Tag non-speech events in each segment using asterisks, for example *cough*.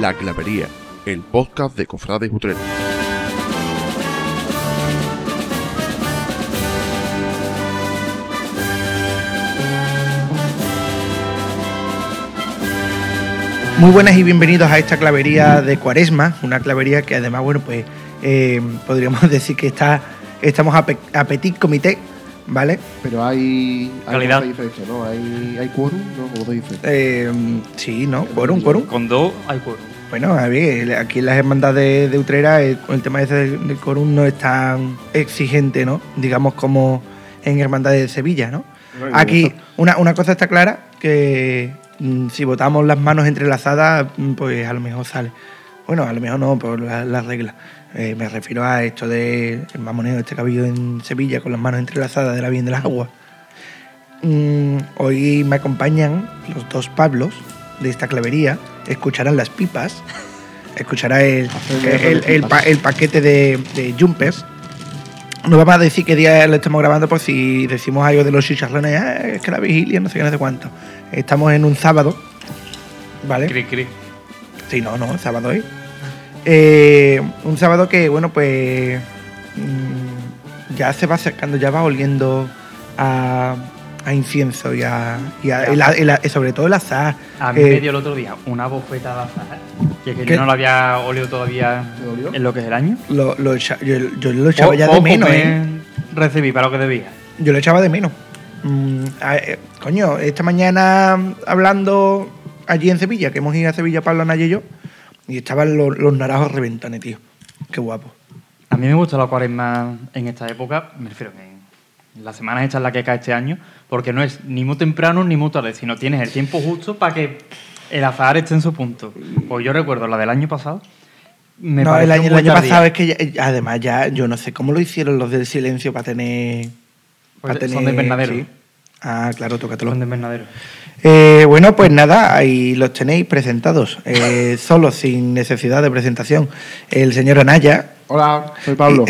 La Clavería, el podcast de Cofrades Utrera. Muy buenas y bienvenidos a esta clavería de Cuaresma, una clavería que además, bueno, pues eh, podríamos *laughs* decir que está, estamos a, a petit comité, ¿vale? Pero hay. hay Calidad. diferencia, ¿no? Hay, hay quórum, ¿no? Dice. Eh, sí, ¿no? Quórum, quórum. Con dos hay quórum. Bueno, a ver, aquí en las hermandades de Utrera el, el tema ese del, del quórum no es tan exigente, ¿no? Digamos como en hermandades de Sevilla, ¿no? Aquí una, una cosa está clara, que mm, si votamos las manos entrelazadas, mm, pues a lo mejor sale. Bueno, a lo mejor no, por la- las reglas. Eh, me refiero a esto del el mamoneo este que ha habido en Sevilla con las manos entrelazadas de la Bien de las Aguas. Mm, hoy me acompañan los dos Pablos de esta clavería. Escucharán las pipas. Escuchará el, el, el pa- el paquete de, de Jumpers. No vamos a decir qué día lo estamos grabando por si decimos algo de los chicharrones. "Ah, es que la vigilia, no sé qué, no sé cuánto. Estamos en un sábado. ¿Vale? Cri, cri. Sí, no, no, sábado hoy. Eh, un sábado que, bueno, pues mm, ya se va acercando, ya va oliendo a, a incienso y a, y a- el- el- el- sobre todo el azar. A mí Eh, me dio el otro día una bofeta de azar. Que, es que ¿Qué? yo no lo había olido todavía en lo que es el año. Lo, lo yo, yo lo echaba ya de menos, me ¿eh? recibí para lo que debía. Yo lo echaba de menos. Mm, a- eh, coño, esta mañana hablando allí en Sevilla, que hemos ido a Sevilla Pablo Naya y yo, y estaban los, los naranjos reventones, tío. Qué guapo. A mí me gusta la cuaresma en esta época, me refiero en las semanas estas en las que cae este año, porque no es ni muy temprano ni muy tarde, sino tienes el tiempo justo para que el azar esté en su punto. Pues yo recuerdo la del año pasado. Me no, el año, el año pasado es que ya- eh, además ya yo no sé cómo lo hicieron los del silencio para tener. Pues para son tener- de invernadero. sí. Ah, claro, tócatelo. Son de invernadero. Eh, bueno, pues nada, ahí los tenéis presentados, eh, *laughs* solo, sin necesidad de presentación. El señor Anaya Hola, soy Pablo.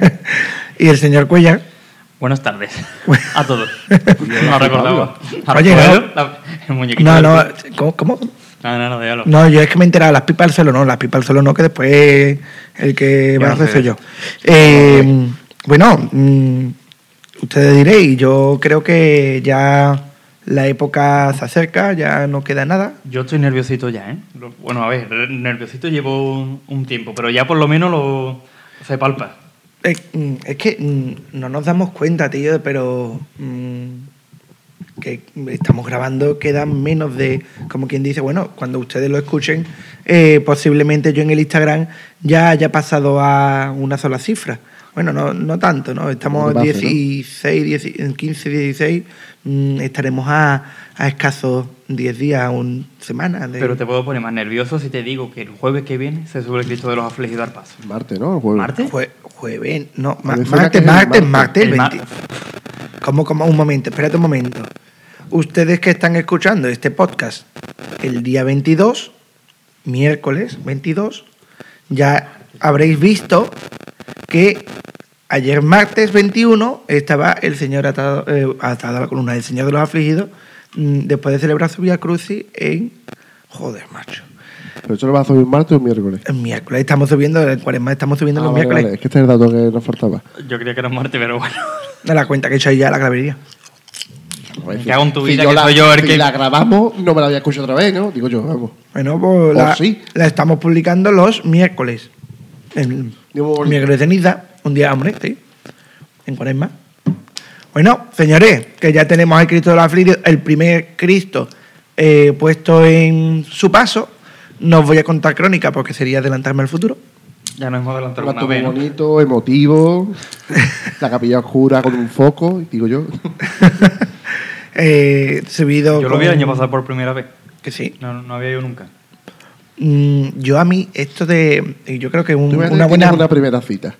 *laughs* y el señor Cuellar. Buenas tardes *laughs* a todos. No recordaba. Oye, no. el muñequito No, no. ¿cómo? cómo? No, no, no, déjalo. No, yo es que me he enterado, las pipas al suelo no, las pipas al suelo no, que después el que va a hacer soy yo. Eh, bueno, mm, ustedes diréis, yo creo que ya la época se acerca, ya no queda nada. Yo estoy nerviosito ya, ¿eh? Bueno, a ver, nerviosito llevo un, tiempo, pero ya por lo menos lo se palpa. Eh, mm, es que mm, no nos damos cuenta, tío, pero mm, que estamos grabando, quedan menos de, como quien dice, bueno, cuando ustedes lo escuchen, eh, posiblemente yo en el Instagram ya haya pasado a una sola cifra. Bueno, no, no tanto, ¿no? Estamos Como ¿no? 16, 10 15, 16, mm, estaremos a, a escasos 10 días, una semana. de- Pero te puedo poner más nervioso si te digo que el jueves que viene se sube el Cristo de los afligidos al paso. Marte, ¿no? Jueves. ¿Martes? Jue- jueves, no, martes, martes, martes. martes, El 20. ¿Cómo, cómo? Un momento, espérate un momento. Ustedes que están escuchando este podcast el día 22, miércoles 22, ya habréis visto que ayer martes 21 estaba el señor atado, eh, atado a la columna del Señor de los Afligidos mm, después de celebrar su Vía Crucis en... Joder, macho. Pero eso lo va a subir martes o miércoles. El miércoles estamos subiendo, en cuaresma estamos subiendo Ah, los vale, miércoles. vale. Es que este es el dato que nos faltaba. Yo creía que era martes, pero bueno. De la cuenta que he hecho ahí ya la clavería. Me cago en tu vida, que la, soy yo el si que- la grabamos, no me la había escuchado otra vez, ¿no? Digo yo, vamos. Bueno, pues la, sí. la estamos publicando los miércoles. El miércoles ceniza, un día, hombre, sí. En cuaresma. Bueno, señores, que ya tenemos al Cristo de la Afligidos, el primer Cristo eh, puesto en su paso. No os voy a contar crónica porque sería adelantarme al futuro. Ya nos hemos adelantado Un bonito, emotivo. *laughs* la capilla oscura con un foco, digo yo. *laughs* Eh, subido. Yo lo vi el con- año pasado por primera vez. Que sí. No, no había ido nunca. Mm, yo a mí, esto de. y Yo creo que un- una buena. una primera cita.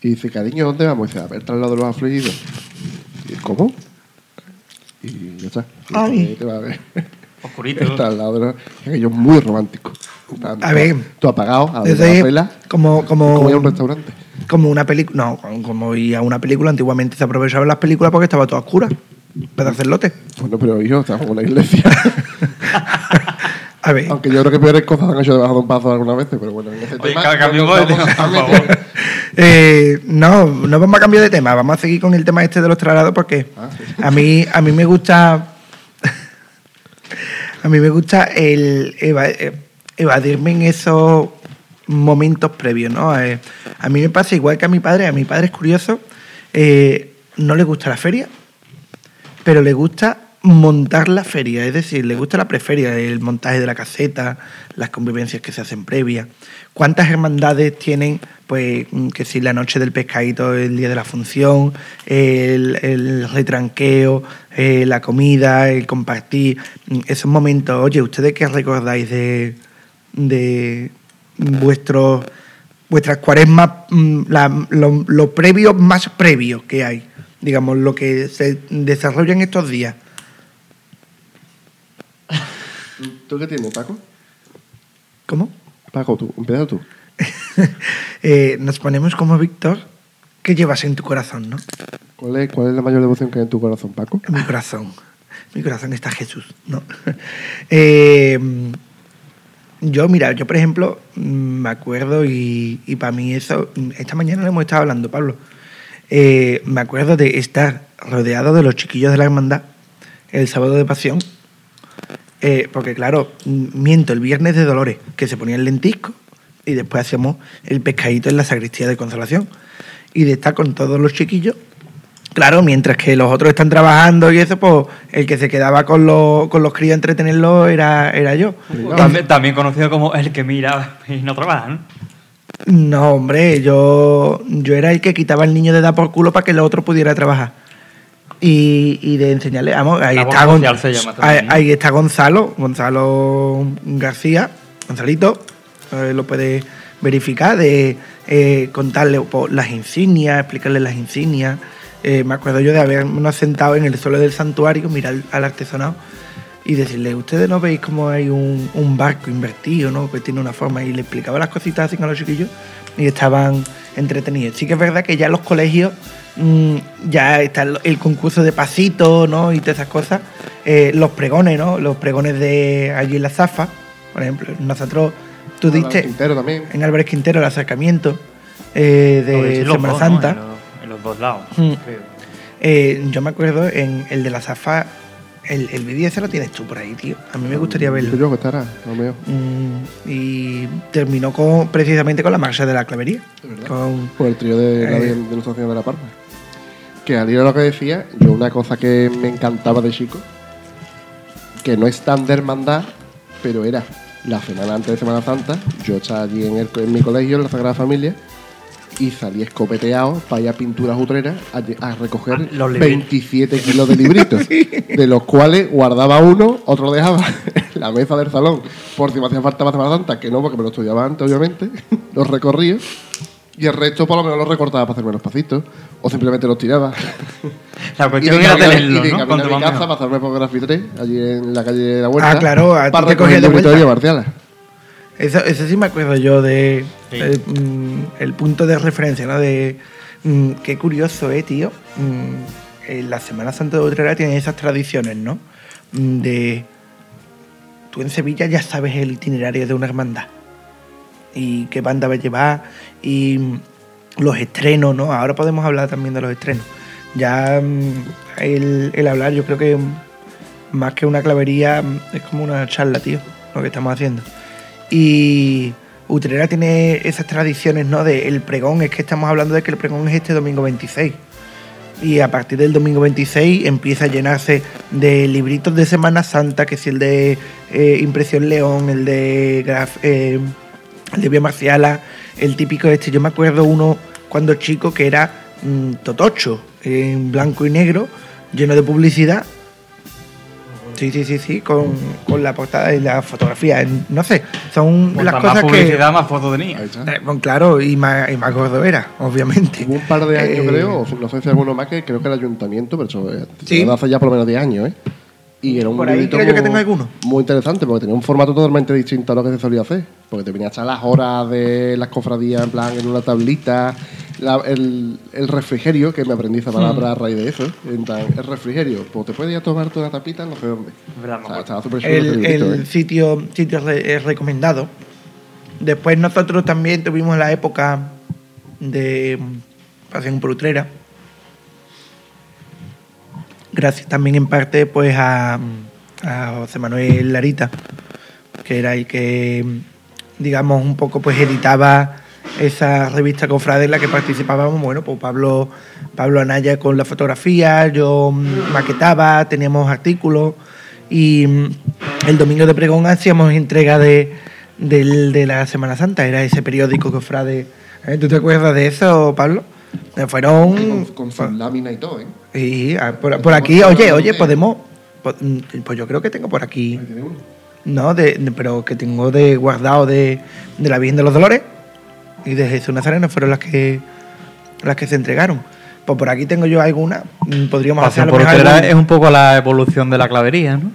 Y dice, cariño, ¿dónde vamos? Y dice, a ver, al lado de los afligidos. Y, ¿Cómo? Y ya está. Y Ay. ahí te va a ver. Oscurito. *laughs* Está al lado de los... Aquello es muy romántico. A ver. Tú apagado, a ver Desde- la vela, como, como, como ir a un restaurante. como una película. No, como- ir a una película. Antiguamente se aprovechaban las películas porque estaba toda oscura. Para hacer lote. Bueno, pero hijo, estamos en una iglesia. *laughs* A ver. Aunque yo creo que peores cosas han hecho debajo de un paso algunas veces, pero bueno, en ese Oye, tema. de tema, por favor. Eh, no, no vamos a cambiar de tema, vamos a seguir con el tema este de los traslados porque Ah, sí. a mí a mí me gusta *laughs* a mí me gusta el eva- eh, evadirme en esos momentos previos, ¿no? Eh, a mí me pasa igual que a mi padre, a mi padre es curioso, eh, no le gusta la feria, pero le gusta montar la feria, es decir, le gusta la preferia, el montaje de la caseta, las convivencias que se hacen previas. ¿Cuántas hermandades tienen, pues, mm, que si la noche del pescadito, el día de la función, el, retranqueo, eh, la comida, el compartir, mm, esos momentos? Oye, ¿ustedes qué recordáis de, de vuestros vuestras cuaresmas, mm, la- lo, lo previo más previo que hay, digamos, lo que se desarrolla en estos días? ¿Tú qué tienes, Paco? ¿Cómo? Paco, tú, empieza tú. *laughs* Eh, nos ponemos como Víctor. ¿Qué llevas en tu corazón, no? ¿Cuál es, ¿Cuál es la mayor devoción que hay en tu corazón, Paco? En mi corazón. Mi corazón está Jesús, ¿no? *laughs* Eh, yo, mira, yo por ejemplo, mm, me acuerdo y, y para mí eso, mm, esta mañana lo hemos estado hablando, Pablo. Eh, me acuerdo de estar rodeado de los chiquillos de la hermandad el sábado de pasión. Eh, porque claro, miento, el viernes de Dolores, que se ponía el lentisco y después hacíamos el pescadito en la sacristía de consolación. Y de estar con todos los chiquillos Claro, mientras que los otros están trabajando y eso, pues el que se quedaba con los, con los críos a entretenerlos era, era yo. También, también conocido como el que mira y no trabaja, ¿no? No, hombre, yo, yo era el que quitaba al niño de edad por culo para que el otro pudiera trabajar. Y, y de enseñarle, vamos, ahí está, Gon- llama ahí, está Gonzalo, Gonzalo García, Gonzalito, eh, lo puede verificar, de eh, contarle pues, las insignias, explicarle las insignias. Eh, me acuerdo yo de habernos sentado en el suelo del santuario, mirar al artesanado y decirle, ustedes no veis cómo hay un, un barco invertido, ¿no? Que tiene una forma y le explicaba las cositas así a los chiquillos y estaban entretenidos. Sí que es verdad que ya en los colegios mm, ya está el, el concurso de pasitos, ¿no? Y todas esas cosas. Eh, los pregones, ¿no? Los pregones de allí en la Zafa, por ejemplo. Nosotros, tú Álvaro diste Quintero también. en Álvarez Quintero el acercamiento eh, de Semana dos, ¿no? Santa. En, los, en los dos lados, Mm. creo. Eh, yo me acuerdo en el de la Zafa, el, el vídeo ese lo tienes tú por ahí, tío. A mí me gustaría verlo. Yo que estará, no veo. Mm, y terminó con, precisamente con la marcha de la clavería. Con, Por el trío de, la Eh. de, de Nuestra Señora de la Parma. Que al ir a lo que decía, yo una cosa que me encantaba de chico, que no es tan de hermandad, pero era la semana antes de Semana Santa, yo estaba allí en, el, en mi colegio, en la Sagrada Familia, y salí escopeteado para ir a pinturas utreras a, recoger Ah, los libritos. 27 kilos de *laughs* libritos, de los cuales guardaba uno, otro dejaba en la mesa del salón, por si me hacía falta para Semana Santa, que no, porque me lo estudiaba antes, obviamente, *laughs* los recorría. Y el resto por lo menos los recortaba para hacerme los pasitos. O simplemente los tiraba. *laughs* La y cuestión de era tenerlo, y de ¿no? Cuanto a mi más casa hacerme por Graffi 3, allí en la calle de la Huerta. Ah, claro, para recoger de el librito vuelta. Marciala. Eso, eso sí me acuerdo yo de Sí. el, mm, el punto de referencia, ¿no? De mm, qué curioso, eh, tío. Mm, en la Semana Santa de Utrera tiene esas tradiciones, ¿no? Mm, De tú en Sevilla ya sabes el itinerario de una hermandad y qué banda va a llevar y los estrenos, ¿no? Ahora podemos hablar también de los estrenos. Ya el, el hablar, yo creo que más que una clavería es como una charla, tío, lo que estamos haciendo. Y Utrera tiene esas tradiciones, ¿no? De el pregón, es que estamos hablando de que el pregón es este domingo 26. Y a partir del domingo 26 empieza a llenarse de libritos de Semana Santa, que es el de eh, Impresión León, el de Graf, eh, el de Vía Marciala, el típico este. Yo me acuerdo uno cuando chico que era mm, Totocho, en blanco y negro, lleno de publicidad. Sí, sí, sí, sí, con, con la portada y la fotografía. No sé, son Cuanta las más cosas que. publicidad, más fotos tenía. Eh, bueno, claro, y más, y más gordo era, obviamente. Hubo un par de años, Eh, creo, o no sé si alguno más, que creo que el ayuntamiento, pero eso eh, Sí. hace ya por lo menos 10 años, ¿eh? Y era un Por ahí creo yo que tengo alguno. Muy interesante, porque tenía un formato totalmente distinto a lo que se solía hacer. Porque te venía a echar las horas de las cofradías, en plan, en una tablita, la- el, el refrigerio, que me aprendí esa Hmm. palabra a raíz de eso, en plan, el refrigerio, pues te puedes ir a tomarte una tapita no sé dónde. Verdad, me O sea, estaba súper el, el ¿eh? sitio, sitio re- eh, recomendado. Después nosotros también tuvimos la época de mm, Pasión por Utrera. Gracias también en parte pues a, José Manuel Larita, que era el que, digamos, un poco pues editaba esa revista Cofrade en la que participábamos, bueno, pues Pablo, Pablo Anaya con la fotografía, yo maquetaba, teníamos artículos y mm, el domingo de pregón hacíamos entrega de, del- de la Semana Santa, era ese periódico Cofrade. ¿Eh? ¿Tú te acuerdas de eso, Pablo? Fueron... Con, con su lámina y todo, ¿eh? Sí, ah, por, por aquí, oye, oye, podemos... po- mm, Pues yo creo que tengo por aquí... Ahí tiene uno. No, de, de- pero que tengo de guardado de, de la Virgen de los Dolores y de Jesús Nazareno fueron las que las que se entregaron. Pues por aquí tengo yo alguna. mm, Podríamos hacer a Pasión lo por mejor Utrera algún- es un poco la evolución de la clavería, ¿no?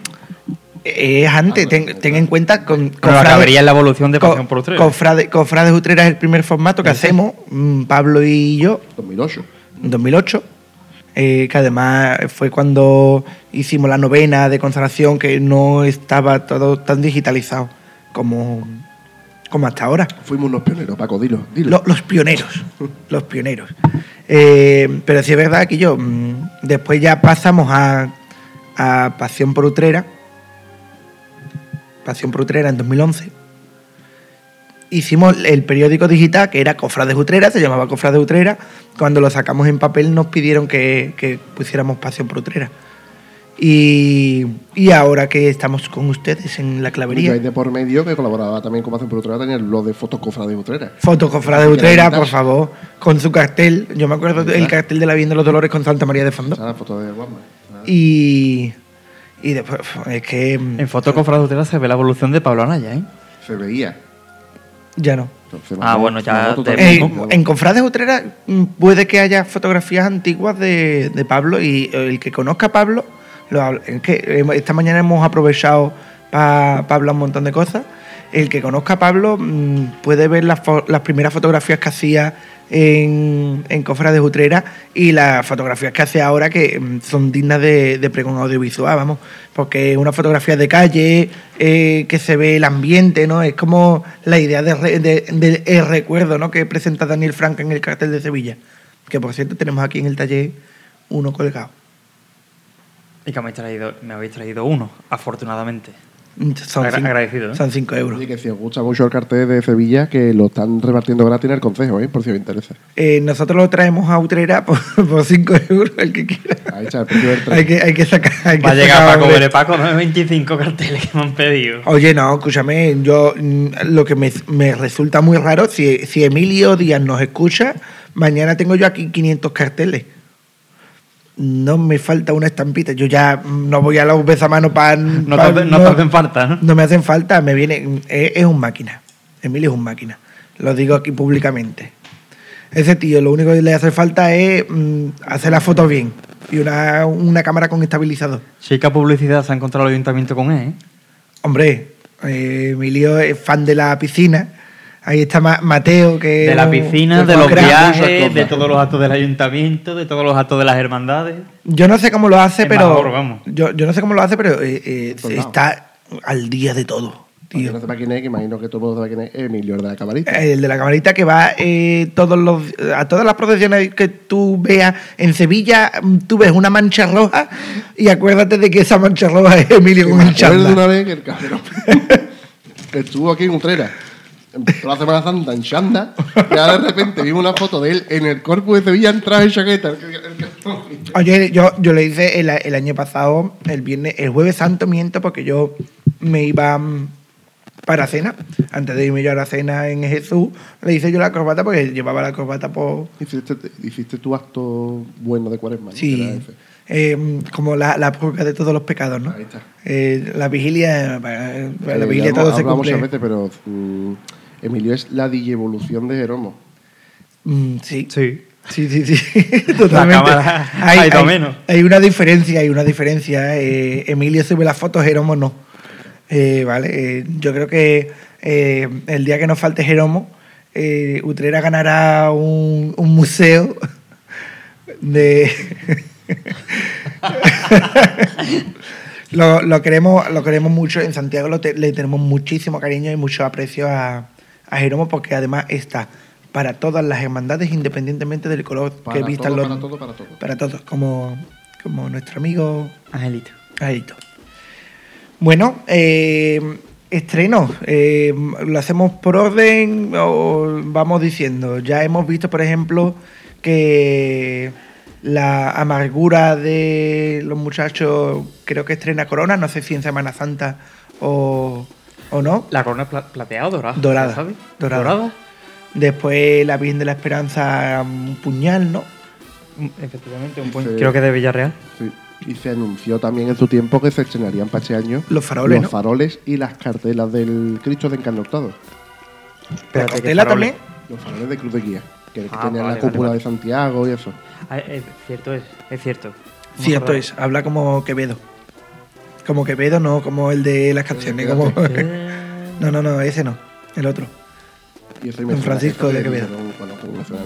Es antes, ten, ten en cuenta con Pero la evolución de Pasión por Utrera. Cofrade, Cofrades Utrera es el primer formato que hacemos, mm, Pablo y yo, 2008. en 2008, eh, que además fue cuando hicimos la novena de consagración, que no estaba todo tan digitalizado como, como hasta ahora. Fuimos unos pioneros, Paco, dilo. dilo. Lo- los pioneros, *laughs* los pioneros. Eh, pero sí es verdad que yo, mm, después ya pasamos a, a Pasión por Utrera, Pasión por Utrera en 2011. Hicimos el periódico digital que era Cofrades Utrera, se llamaba Cofrades Utrera. Cuando lo sacamos en papel nos pidieron que, que pusiéramos Pasión por Utrera. Y, y ahora que estamos con ustedes en la Y clavería. hay de por medio que colaboraba también con Pasión por Utrera, tenía lo de fotos cofrades de Utrera. Foto Cofrade Que Utrera, por favor, con su cartel. Yo me acuerdo del cartel de la Virgen de los Dolores con Santa María de fondo. Foto de. Y, y después, es que mm, En Foto Cofrade Utrera se ve la evolución de Pablo Anaya, ¿eh? Se veía. ya no. Ah, no- bueno, ya te- En, Cofrades Utrera mm, puede que haya fotografías antiguas de, de Pablo y el que conozca a Pablo, lo es que esta mañana hemos aprovechado para hablar un montón de cosas. El que conozca a Pablo mm, puede ver las, las primeras fotografías que hacía en, en Cofrades Utrera y las fotografías que hace ahora que mm, son dignas de, de pregón audiovisual, vamos, porque una fotografía de calle, eh, que se ve el ambiente, ¿no? Es como la idea de, re- de- del el recuerdo, ¿no? Que presenta Daniel Franca en el cartel de Sevilla, que por cierto tenemos aquí en el taller uno colgado. Y que me habéis traído, me habéis traído uno, afortunadamente. Son Agra- cinco, agradecido, ¿eh? Son cinco euros. Oye, que si os gusta mucho el cartel de Sevilla, que lo están repartiendo gratis en el consejo, ¿eh? por si os interesa. Eh, nosotros lo traemos a Utrera por, *laughs* por cinco euros, el que quiera. Ahí está el precio del tren. Hay que, hay que sacar. hay que Va a llegar sacar Paco hambre. Vere Paco, no 25 carteles que me han pedido. Oye, no, escúchame, yo mm, lo que me, me resulta muy raro, si, si Emilio Díaz nos escucha, mañana tengo yo aquí 500 carteles. No me falta una estampita, yo ya no voy a los besamanos para... No, te, hace- no te hacen falta, ¿no? No me hacen falta, me viene... Es, es un máquina. Emilio es un máquina. Lo digo aquí públicamente. Ese tío lo único que le hace falta es mm, hacer la foto bien. Y una, una cámara con estabilizador. Chica publicidad se ha encontrado el ayuntamiento con él, ¿eh? Hombre, eh, Emilio es fan de la piscina. Ahí está Ma- Mateo, que... De la piscina, que de los viajes, cosas. de todos los actos del ayuntamiento, de todos los actos de las hermandades. Yo no sé cómo lo hace, Es pero... mejor, vamos. Yo, yo no sé cómo lo hace, pero eh, eh, está al día de todo, tío. no sepa quién es, que imagino que todo el mundo sabe quién es, Emilio, el de la camarita. El de la camarita que va eh, todos los, a todas las procesiones que tú veas en Sevilla, tú ves una mancha roja y acuérdate de que esa mancha roja es Emilio con el una vez que el cabrón *laughs* estuvo aquí en Utrera, empezó la Semana Santa en Chanda, y ahora de repente vimos una foto de él en el corpus de Sevilla en traje y chaqueta. Oye, yo, yo le hice el, el año pasado, el viernes, el jueves santo, miento, porque yo me iba mm, para cena. Antes de irme yo a la cena en Jesús, le hice yo la corbata porque él llevaba la corbata por. Hiciste, hiciste tu acto bueno de cuaresma. Sí. eh, como la, la purga de todos los pecados, ¿no? Ahí está. Eh, la vigilia, para la Eh, vigilia todo se cumple. veces, pero mm, Emilio es la digievolución de Jeromo. Mm, sí. Sí. Sí, sí, sí, *laughs* *laughs* totalmente. cámara ha ido menos. hay una diferencia, hay una diferencia. Eh, Emilio sube las fotos, Jeromo no. Eh, vale, eh, yo creo que eh, el día que nos falte Jeromo, eh, Utrera ganará un, un museo de... *laughs* lo, lo queremos, lo queremos mucho. En Santiago lo te- le tenemos muchísimo cariño y mucho aprecio a, a Jeromo porque además está para todas las hermandades independientemente del color Para que vistan los... para todo, para todo. para todos, como, como nuestro amigo Angelito. Angelito. Bueno, eh, estreno. eh, ¿Lo hacemos por orden o vamos diciendo? Ya hemos visto, por ejemplo, que la amargura de los muchachos creo que estrena Corona, no sé si en Semana Santa o, o no. La corona pla- plateada o dorada. Dorada, ¿sabes? dorada. Dorada. Después la Virgen de la Esperanza, un puñal, ¿no? Mm, Efectivamente, un Sí. creo que de Villarreal. Sí. Y se anunció también en su tiempo que se estrenarían para este año Los faroles, los ¿no? faroles y las cartelas del Cristo de Encarnotado. La Espérate, ¿qué cartela también. Los faroles de Cruz de Guía. Que, que Ah, tenían vale, la cúpula vale, de Santiago y eso. Ah, es cierto es, es cierto. Cierto es, habla como Quevedo. Como Quevedo, no como el de las canciones. Como... Eh, *laughs* No, no, no, ese no, el otro. Y Don Francisco de Quevedo.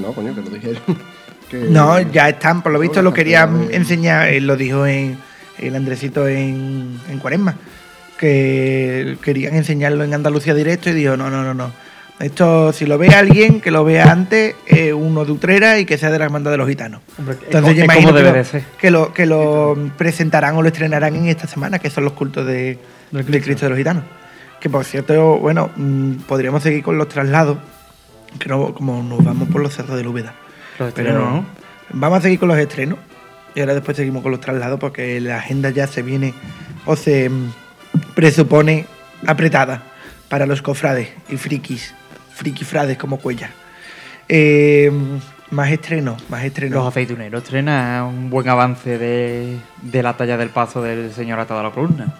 no, coño, que lo dijeron. *laughs* No, ya están, por lo visto lo querían enseñar, él lo dijo en el Andresito en, en Cuaresma, que querían enseñarlo en Andalucía directo y dijo, no, no, no, no. Esto, si lo ve alguien, que lo vea antes, eh, uno de Utrera y que sea de la hermandad de los gitanos. Hombre, Entonces yo imagino que lo, que lo que lo presentarán o lo estrenarán en esta semana, que son los cultos de, Del Cristo de los Gitanos. Que por cierto, bueno, mm, podríamos seguir con los traslados, que no, como nos vamos por los cerros de Úbeda. Los Pero ¿no? vamos a seguir con los estrenos y ahora después seguimos con los traslados porque la agenda ya se viene o se mm, presupone apretada para los cofrades y frikis, frikifrades como Cuella. Eh, más estrenos, más estrenos. Los aceituneros estrena un buen avance de, de la talla del paso del señor atado a la columna.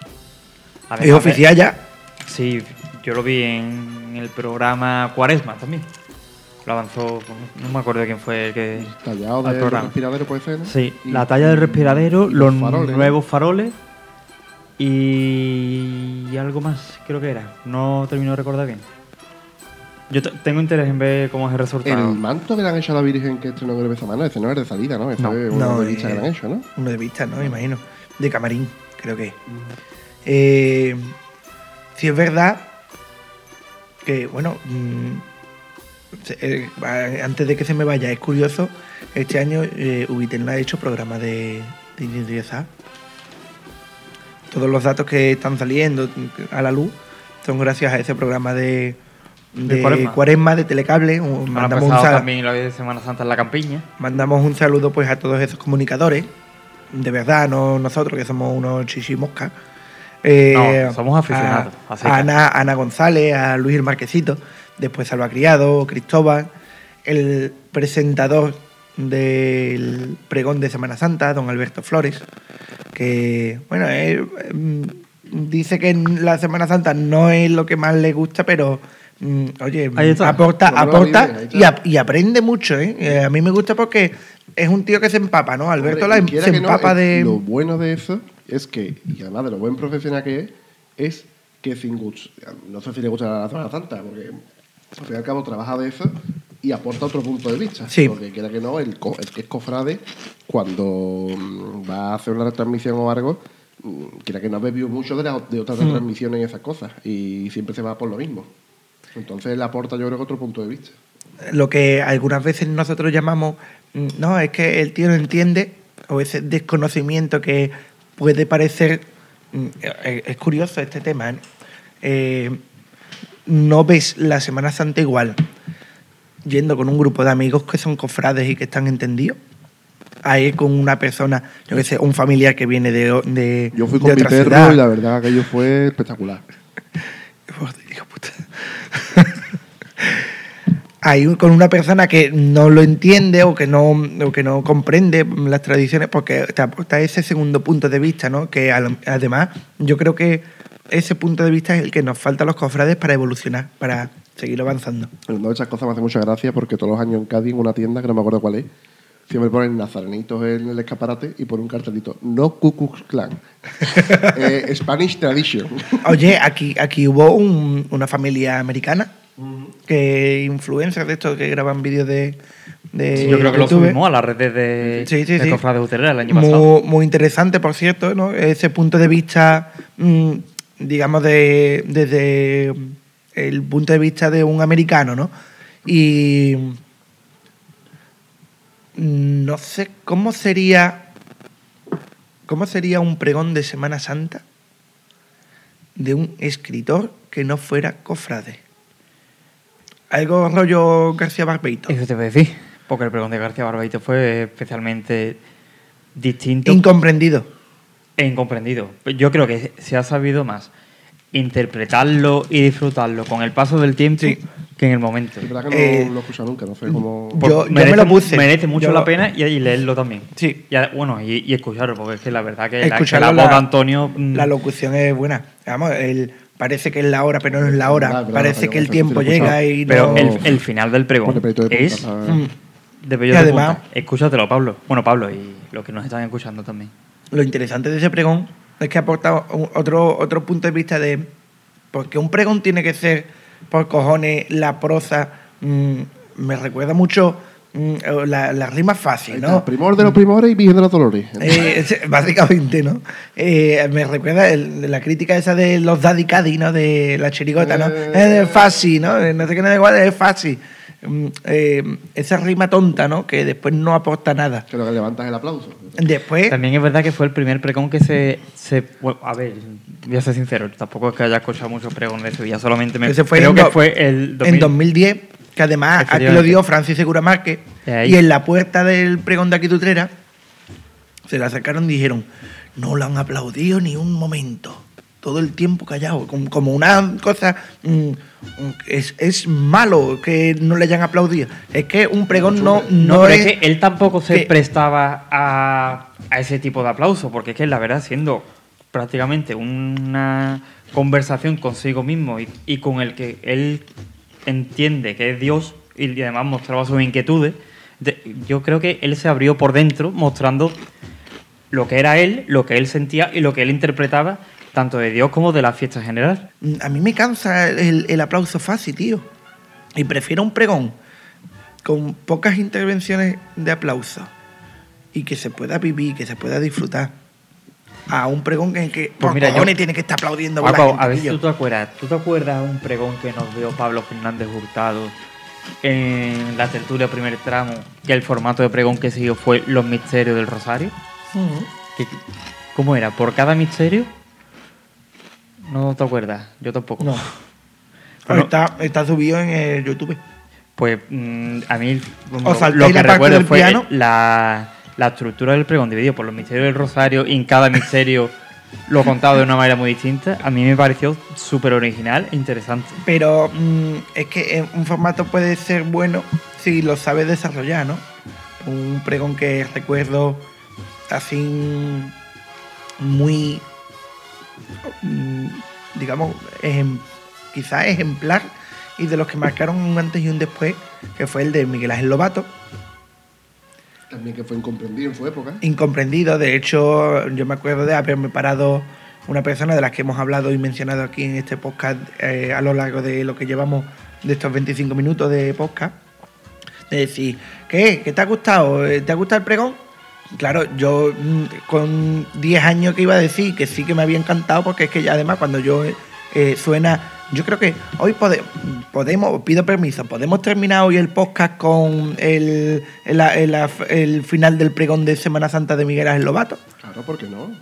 Además es oficial ya. Sí, yo lo vi en el programa Cuaresma también. Lo avanzó, no me acuerdo quién fue el que... Tallado al de, del programa. respiradero puede ser, ¿no? Sí, Y- la talla del respiradero, los nuevos faroles y... y algo más, creo que era. No termino de recordar bien. Yo te- tengo interés en ver cómo es el resultado. El manto que le han hecho a la Virgen que estrenó en esa mano, ese no es de salida, ¿no? Ese No. es una No, revista que eh, le han hecho, ¿no? Uno de vista, ¿no? Me imagino. De camarín, creo que. Eh, si es verdad que, bueno, mm, eh, antes de que se me vaya, es curioso, este año eh, Ubitel no ha hecho programa de, de identidad. Todos los datos que están saliendo a la luz son gracias a ese programa de, De de Cuaresma. Cuaresma, de Telecable. Un- Mandamos un, empezado sal- también la de Semana Santa en la campiña. mandamos un saludo pues a todos esos comunicadores. De verdad, no nosotros que somos unos chichimoscas. Eh, No, somos aficionados, A, Ana, Ana González, a Luis el Marquesito, después Salva Criado, Cristóbal, el presentador del pregón de Semana Santa, don Alberto Flores, que, bueno, él, mm, dice que en la Semana Santa no es lo que más le gusta, pero, oye, Ahí está. aporta, aporta vive, y, ap- y aprende mucho, ¿eh? Eh, A mí me gusta porque es un tío que se empapa, ¿no? Alberto Hombre, la- quiera se no, empapa de... Lo bueno de eso es que, y además de lo buen profesional que es, es que sin gust- no sé si le gusta la Semana Santa, porque al fin y al cabo trabaja de eso y aporta otro punto de vista. Sí. Porque quiera que no, el, co- el que es cofrade, cuando mm, va a hacer una retransmisión o algo, mm, quiera que no ha bebido mucho de, la- de otras Hmm. retransmisiones y esas cosas, y siempre se va por lo mismo. Entonces le aporta yo creo que otro punto de vista. lo que algunas veces nosotros llamamos, mm, no, es que el tío no entiende, o ese desconocimiento que puede parecer, mm, es curioso este tema, ¿eh? Eh, no ves la Semana Santa igual yendo con un grupo de amigos que son cofrades y que están entendidos. Ahí con una persona, yo qué sé, un familiar que viene de, de, Yo fui de con mi perro ciudad. y la verdad que aquello fue espectacular. *laughs* Puta. *laughs* Hay con una persona que no lo entiende o que no, que no comprende las tradiciones, porque te aporta ese segundo punto de vista, ¿no? Que además yo creo que ese punto de vista es el que nos falta a los cofrades para evolucionar, para seguir avanzando. Una de esas cosas me hace mucha gracia porque todos los años en Cádiz, en una tienda, que no me acuerdo cuál es, siempre ponen nazarenitos en el escaparate y ponen un cartelito, no Ku Klux Klan, *laughs* Eh, Spanish Tradition. Oye, aquí, aquí hubo un- una familia americana que influencers de estos que graban vídeos de, de Sí, yo creo que lo YouTube. subimos a las redes de, Sí, sí, de sí. Cofrades el año pasado. Muy, muy interesante, por cierto, ¿no? Ese punto de vista, mm, digamos, de, desde el punto de vista de un americano, ¿no? Y no sé cómo sería, cómo sería un pregón de Semana Santa de un escritor que no fuera cofrade. Algo rollo García Barbeito. Eso te voy a decir, porque el pregón de García Barbeito fue especialmente distinto Incomprendido. e incomprendido. Yo creo que se ha sabido más interpretarlo y disfrutarlo con el paso del tiempo Sí. Que en el momento. Es verdad que no Eh, lo he escuchado nunca, no sé cómo. yo- yo merece, me lo puse. Merece mucho Yo- la pena y, y leerlo también. Sí. Y bueno, y, y escucharlo, porque es que la verdad que, la, que la voz de Antonio. mm, La locución es buena. Vamos, el, parece que es la hora, pero no es la hora. Parece que el tiempo llega y Pero no... el, el final del pregón de es punta, Mm. de Y de además- punta. Escúchatelo, Pablo. Bueno, Pablo y los que nos están escuchando también. Lo interesante de ese pregón es que aporta otro, otro punto de vista de... Porque un pregón tiene que ser, por cojones, la prosa... mm, me recuerda mucho mm, la, la rima fácil, ¿no? está, Primor de los primores y Virgen de los Dolores. Eh, es- básicamente, ¿no? Eh, me recuerda el- la crítica esa de los Daddy Caddy, ¿no? De la chirigota, ¿no? Eh. Es fácil, ¿no? No sé qué, no da igual, es fácil. Mm, eh, esa rima tonta, ¿no? Que después no aporta nada. Que lo que levantas el aplauso. Después, También es verdad que fue el primer pregón que se, se. bueno, a ver, voy a ser sincero, tampoco es que haya escuchado muchos pregones de Sevilla, solamente me. ese fue creo en que fue el 2000. en 2010, que además aquí lo dio Francis Segura Márquez, Y en la puerta del pregón de aquí de Utrera se le acercaron y dijeron, no lo han aplaudido ni un momento, todo el tiempo callado, como, una cosa, mm, mm, es, es malo que no le hayan aplaudido, es que un pregón no, No, no, pero es... es que él tampoco se que- prestaba a, a ese tipo de aplauso, porque es que la verdad, siendo prácticamente una conversación consigo mismo y, y con el que él entiende que es Dios y además mostraba sus inquietudes, de- yo creo que él se abrió por dentro mostrando lo que era él, lo que él sentía y lo que él interpretaba tanto de Dios como de la fiesta en general. Mm, A mí me cansa el, el aplauso fácil, tío. Y prefiero un pregón con pocas intervenciones de aplauso y que se pueda vivir, que se pueda disfrutar. A un pregón en que por mira, yo- cojones tiene que estar aplaudiendo con la Paco, gente, a ver si tú te acuerdas. ¿Tú te acuerdas un pregón que nos dio Pablo Fernández Hurtado en la tertulia primer tramo? Que el formato de pregón que siguió fue Los Misterios del Rosario. Que- ¿Cómo era? ¿Por cada misterio? No te acuerdas, yo tampoco. No. Bueno, está, está subido en el YouTube. Pues mm, a mí ¿Os lo, saltáis lo que recuerdo fue piano? la, la estructura del pregón dividido por los misterios del Rosario y en cada misterio *laughs* lo contado de una manera muy distinta. A mí me pareció súper original e interesante. Pero mm, es que eh, un formato puede ser bueno si lo sabes desarrollar, ¿no? Un pregón que recuerdo así muy, digamos, ejem- quizás ejemplar y de los que marcaron un antes y un después, que fue el de Miguel Ángel Lobato, También que fue incomprendido en su época. incomprendido. De hecho, yo me acuerdo de haberme parado una persona de las que hemos hablado y mencionado aquí en este podcast eh, a lo largo de lo que llevamos de estos 25 minutos de podcast. De decir, ¿qué? ¿Qué te ha gustado? ¿Te ha gustado el pregón? Claro, yo mm, con 10 años que iba a decir que sí que me había encantado, porque es que ya además cuando yo eh, suena, yo creo que hoy pode- podemos, pido permiso, podemos terminar hoy el podcast con el, el, el- el final del pregón de Semana Santa de Miguel Ángel Lobato. Claro, ¿por qué no?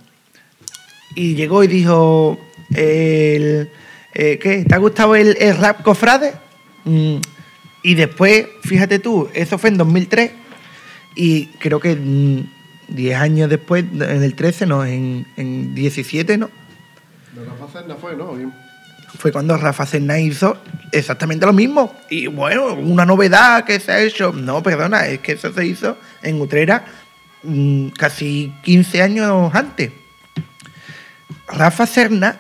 Y llegó y dijo, el, eh, ¿qué? ¿Te ha gustado el, el rap cofrade? Mm, y después, fíjate tú, eso fue en 2003 y creo que mm, 10 años después, en el 13, no, en, en 17, ¿no? Que Rafa Serna fue, ¿no? Bien. Fue cuando Rafa Serna hizo exactamente lo mismo. Y bueno, una novedad que se ha hecho. No, perdona, es que eso se hizo en Utrera mm, casi 15 años antes. Rafa Serna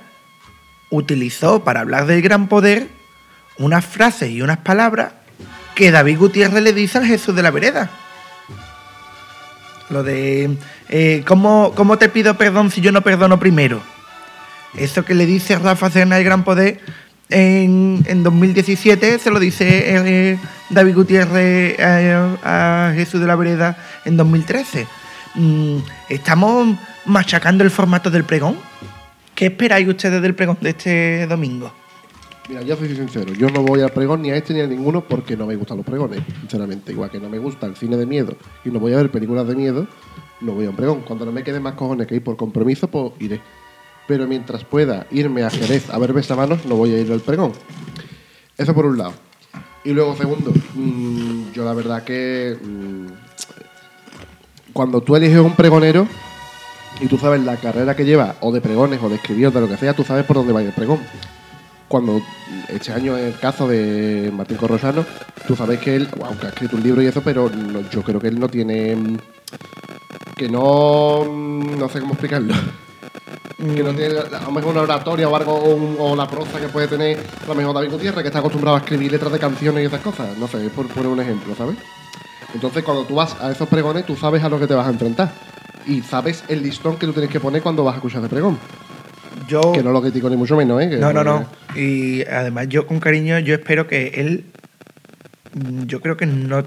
utilizó para hablar del gran poder unas frases y unas palabras que David Gutiérrez le dice al Jesús de la Vereda. Lo de, eh, ¿cómo, ¿cómo te pido perdón si yo no perdono primero? Eso que le dice Rafa Serna el gran poder en, en 2017 se lo dice eh, David Gutiérrez eh, a Jesús de la Vereda en 2013. Mm, ¿Estamos machacando el formato del pregón? ¿Qué esperáis ustedes del pregón de este domingo? Mira, yo soy sincero, yo no voy al pregón ni a este ni a ninguno porque no me gustan los pregones, sinceramente. Igual que no me gusta el cine de miedo y no voy a ver películas de miedo, no voy a un pregón. Cuando no me quede más cojones que ir por compromiso, pues iré. Pero mientras pueda irme a Jerez a ver besamanos, no voy a ir al pregón. Eso por un lado. Y luego, segundo, mm, yo la verdad que mm, cuando tú eliges un pregonero y tú sabes la carrera que lleva, o de pregones, o de escribir, o de lo que sea, tú sabes por dónde va el pregón. Cuando este año el caso de Martín Corrosano, tú sabes que él, aunque ha escrito un libro y eso, pero no- yo creo que él no tiene. mm, que no. mm, no sé cómo explicarlo. *laughs* Que no tiene a lo mejor una oratoria o algo, o, un- o la prosa que puede tener a lo mejor David Gutiérrez, que está acostumbrado a escribir letras de canciones y esas cosas. No sé, es por poner un ejemplo, ¿sabes? Entonces, cuando tú vas a esos pregones, tú sabes a lo que te vas a enfrentar. Y sabes el listón que tú tienes que poner cuando vas a escuchar de pregón. Yo, Que no lo critico ni mucho menos, ¿eh? Que- No, no, no. Y además yo con cariño, yo espero que él, mm, yo creo que no,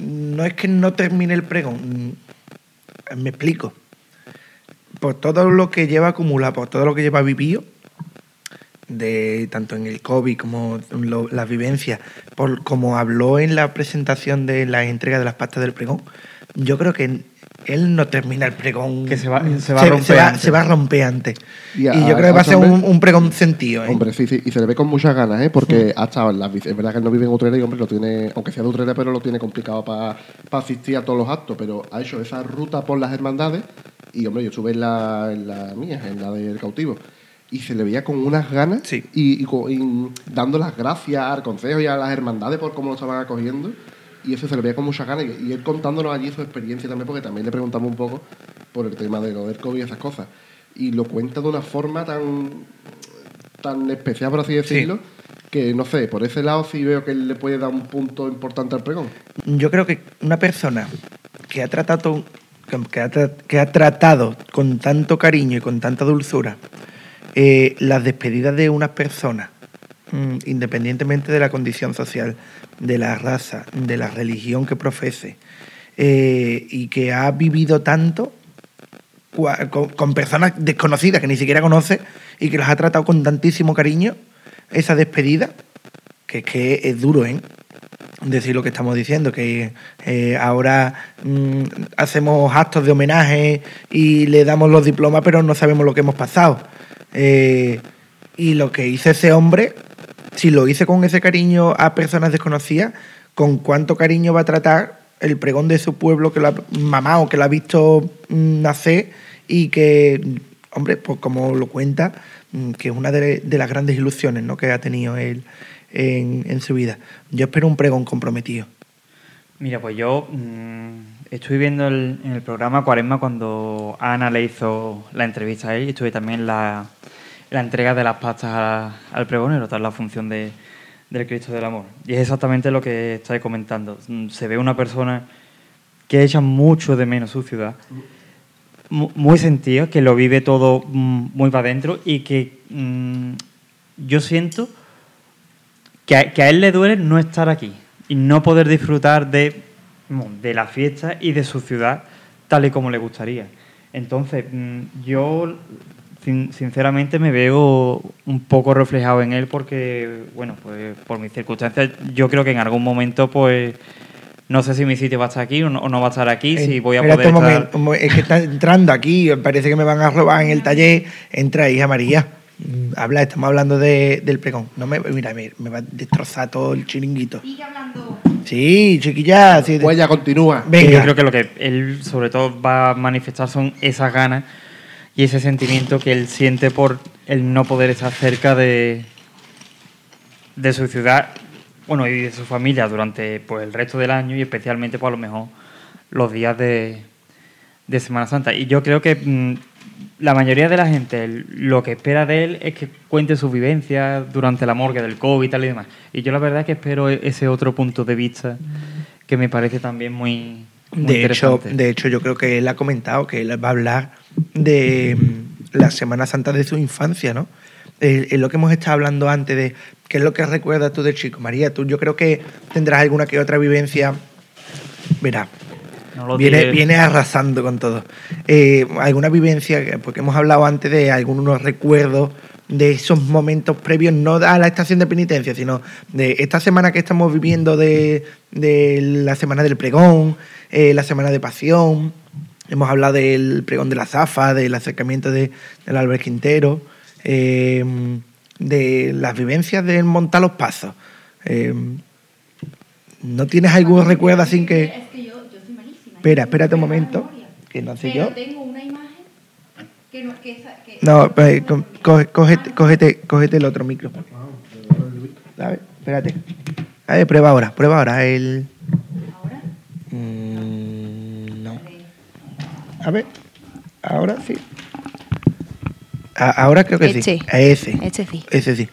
no es que no termine el pregón, mm, me explico. Por todo lo que lleva acumulado, por todo lo que lleva vivido, de tanto en el COVID como lo- las vivencias, por como habló en la presentación de la entrega de las pastas del pregón, yo creo que él no termina el pregón. Que se va- se va a romper se va, antes. se va a romper antes. Y Y, a- yo creo que va a ser un, un pregón sentido. ¿eh? Hombre, sí, sí, y se le ve con muchas ganas, ¿eh? Porque ha estado en las bici- Es verdad que él no vive en Utrera y, hombre, lo tiene, aunque sea de Utrera, pero lo tiene complicado para asistir a todos los actos. Pero ha hecho esa ruta por las hermandades y, hombre, yo estuve en la, en la mía, en la del cautivo. Y se le veía con unas ganas Sí. y, y dando las gracias al consejo y a las hermandades por cómo lo estaban acogiendo. Y eso se le veía con muchas ganas. Y, y él contándonos allí su experiencia también, porque también le preguntamos un poco por el tema de lo del COVID y esas cosas. Y lo cuenta de una forma tan tan especial, por así decirlo, que no sé, por ese lado sí veo que él le puede dar un punto importante al pregón. Yo creo que una persona que ha tratado que- ha, que ha tratado con tanto cariño y con tanta dulzura eh, las despedidas de unas personas, mm, independientemente de la condición social, de la raza, de la religión que profese, eh, y que ha vivido tanto con, personas desconocidas que ni siquiera conoce y que las ha tratado con tantísimo cariño, esa despedida, que es que es duro, ¿eh? decir lo que estamos diciendo, que eh, ahora mm, hacemos actos de homenaje y le damos los diplomas, pero no sabemos lo que hemos pasado. Eh, y lo que hizo ese hombre, si lo hice con ese cariño a personas desconocidas, con cuánto cariño va a tratar el pregón de su pueblo que lo ha mamado, que lo ha visto mm, nacer y que, hombre, pues como lo cuenta, mm, que es una de, las grandes ilusiones ¿no? que ha tenido él en, su vida. Yo espero un pregón comprometido. Mira, pues yo mm, estuve viendo el- en el programa Cuaresma cuando Ana le hizo la entrevista a él y estuve también la, la entrega de las pastas al pregonero, tal la función de, del Cristo del Amor. Y es exactamente lo que estáis comentando. Mm, Se ve una persona que echa mucho de menos su ciudad, mu- muy sentido, que lo vive todo mm, muy para adentro y que mm, yo siento que a, que a él le duele no estar aquí y no poder disfrutar de, de la fiesta y de su ciudad tal y como le gustaría. Entonces, yo sin- sinceramente me veo un poco reflejado en él porque, bueno, pues por mis circunstancias, yo creo que en algún momento, pues, no sé si mi sitio va a estar aquí o no, o no va a estar aquí, si voy a poder un estar... momento, es que está entrando aquí, parece que me van a robar en el taller. Entra, hija María. Mm, Habla, estamos hablando de- del pregón. No me, mira, me, me va a destrozar todo el chiringuito. Sigue hablando. Sí, chiquilla. sí, Huella continúa. Venga. Yo creo que lo que él sobre todo va a manifestar son esas ganas y ese sentimiento que él siente por el no poder estar cerca de, de su ciudad bueno, y de su familia durante pues, el resto del año y especialmente por a lo mejor los días de, de Semana Santa. Y yo creo que mm, la mayoría de la gente lo que espera de él es que cuente sus vivencias durante la morgue del COVID y tal y demás. Y yo la verdad que espero e- ese otro punto de vista que me parece también muy, muy De hecho, de hecho, yo creo que él ha comentado que él va a hablar de mm, la Semana Santa de su infancia, ¿no? Es es lo que hemos estado hablando antes de qué es lo que recuerdas tú de chico. María, tú yo creo que tendrás alguna que otra vivencia. Verá, No viene, viene arrasando con todo. Eh, alguna vivencia, que- porque hemos hablado antes de algunos recuerdos de esos momentos previos, no a la estación de penitencia, sino de esta semana que estamos viviendo de, de la semana del pregón, eh, la semana de pasión. Hemos hablado del pregón de la Zafa, del acercamiento de, del Albert Quintero, eh, de las vivencias del montar los pasos. Eh, ¿No tienes algún recuerdo así que.? Es que yo, yo soy malísima. Espera, espérate un momento, que no sé Pero yo. tengo una imagen que no, que No, pues, cógete, cógete, cógete el otro micro. A ver, espérate. A ver, prueba ahora, prueba ahora el. Ahora, Mm, no. A ver, ahora sí. A- ahora creo que sí. Ese. Este sí. Ese sí.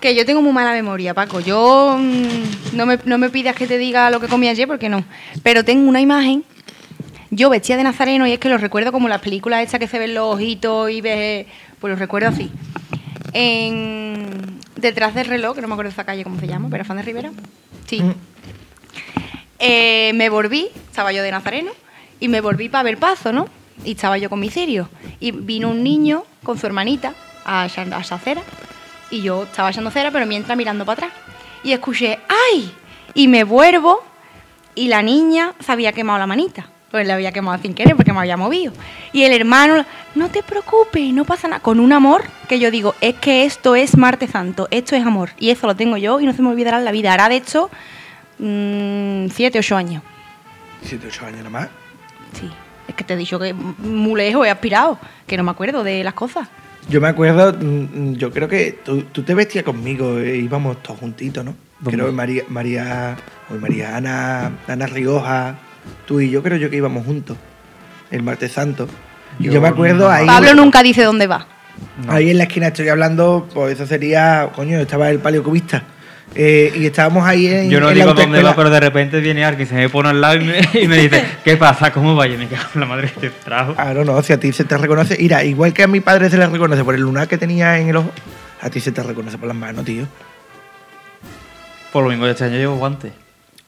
Que yo tengo muy mala memoria, Paco. Yo mm, no me, no me pidas que te diga lo que comí ayer porque no. Pero tengo una imagen. Yo vestía de nazareno y es que lo recuerdo como las películas estas que se ven los ojitos y ves. Pues los recuerdo así. En, detrás del reloj, que no me acuerdo esa calle cómo se llama, pero Fan de Rivera. Sí. Mm. Eh, me volví, estaba yo de nazareno, y me volví para ver paso, ¿no? Y estaba yo con mi cirio. Y vino un niño con su hermanita a a echar cera. Y yo estaba echando cera, pero mientras mirando para atrás. Y escuché, ¡ay! Y me vuelvo y la niña se había quemado la manita. Pues le había quemado sin querer porque me había movido. Y el hermano, no te preocupes, no pasa nada. Con un amor que yo digo, es que esto es Marte Santo, esto es amor. Y eso lo tengo yo y no se me olvidará en la vida. Hará de hecho mm, siete, ocho años. Siete, ocho años nomás. Sí. Es que te he dicho que muy lejos he aspirado, que no me acuerdo de las cosas. Yo me acuerdo, mm, yo creo que tú, tú te vestías conmigo, eh, íbamos todos juntitos, ¿no? ¿Dónde? Creo que María, María, uy, María Ana, Ana Rioja, tú y yo creo yo que íbamos juntos, el martes santo. Y yo, Yo me acuerdo no. ahí, Pablo nunca dice dónde va. No. ahí en la esquina estoy hablando, pues eso sería, coño, estaba el paleocubista. Eh, y estábamos ahí en, Yo no en la digo dónde va, pero de repente viene alguien, se me pone al lado y me, y me dice, *laughs* ¿qué pasa? ¿Cómo va? Y me cago en la madre que te trajo. Ah, no, no, si a ti se te reconoce. Mira, igual que a mi padre se le reconoce por el lunar que tenía en el ojo, a ti se te reconoce por las manos, tío. Por lo mismo, este año llevo guantes.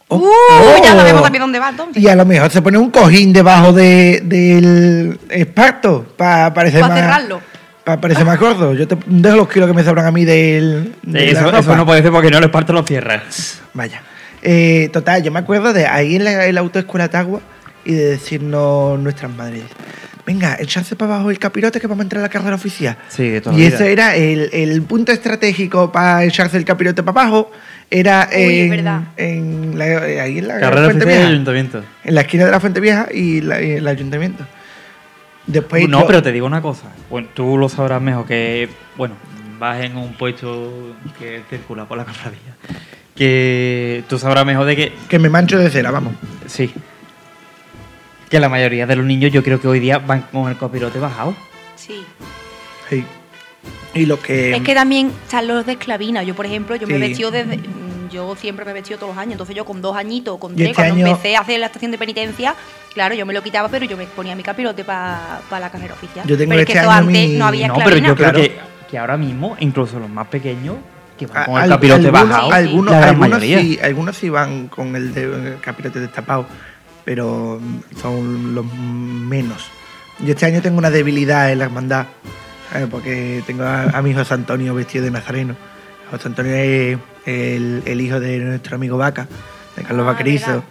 Oh, ¡Uh! oh. Ya sabemos también dónde va entonces. Y a lo mejor se pone un cojín debajo de, del esparto para parecer Pa' más. cerrarlo. Para parecer más gordo. Yo te dejo los kilos que me sobran a mí del. de eso, no puede ser porque no les parto los cierras. Vaya. Eh, total, yo me acuerdo de ahí en la, en la autoescuela Tagua y de decirnos nuestras madres. Venga, echarse para abajo el capirote que vamos a entrar a la carrera oficial. Sí, de Y ese era el, el punto estratégico para echarse el capirote para abajo. Era Uy, en, verdad. en la- ahí en la Carrera oficial y Vieja. ayuntamiento. En la esquina de la Fuente Vieja y, la- y el ayuntamiento. Después no, yo- pero te digo una cosa. Bueno, tú lo sabrás mejor que, bueno, vas en un puesto que circula por la cofradía. Que tú sabrás mejor de que, que me mancho de cera, vamos. sí, que la mayoría de los niños yo creo que hoy día van con el copilote bajado. Sí. Sí. Y los que. Es que también están los de esclavina. Yo, por ejemplo, yo me he vestido desde. Yo siempre me he vestido todos los años. Entonces, yo con dos añitos o con tres, este cuando año- empecé a hacer la estación de penitencia, claro, yo me lo quitaba, pero yo me ponía mi capirote para la carrera oficial. Yo tengo pero es que este eso año antes mi- no había No, pero yo creo Claro. que, que ahora mismo, incluso los más pequeños, que van a- con el capirote algunos, bajado, Algunos, la gran algunos mayoría. sí, algunos sí van con el, de- el capirote destapado, pero son los menos. Yo este año tengo una debilidad en la hermandad, ¿sabes? porque tengo a, a mi hijo José Antonio vestido de nazareno. José Antonio es el, el hijo de nuestro amigo Vaca, de Carlos Ah, Vaquerizo.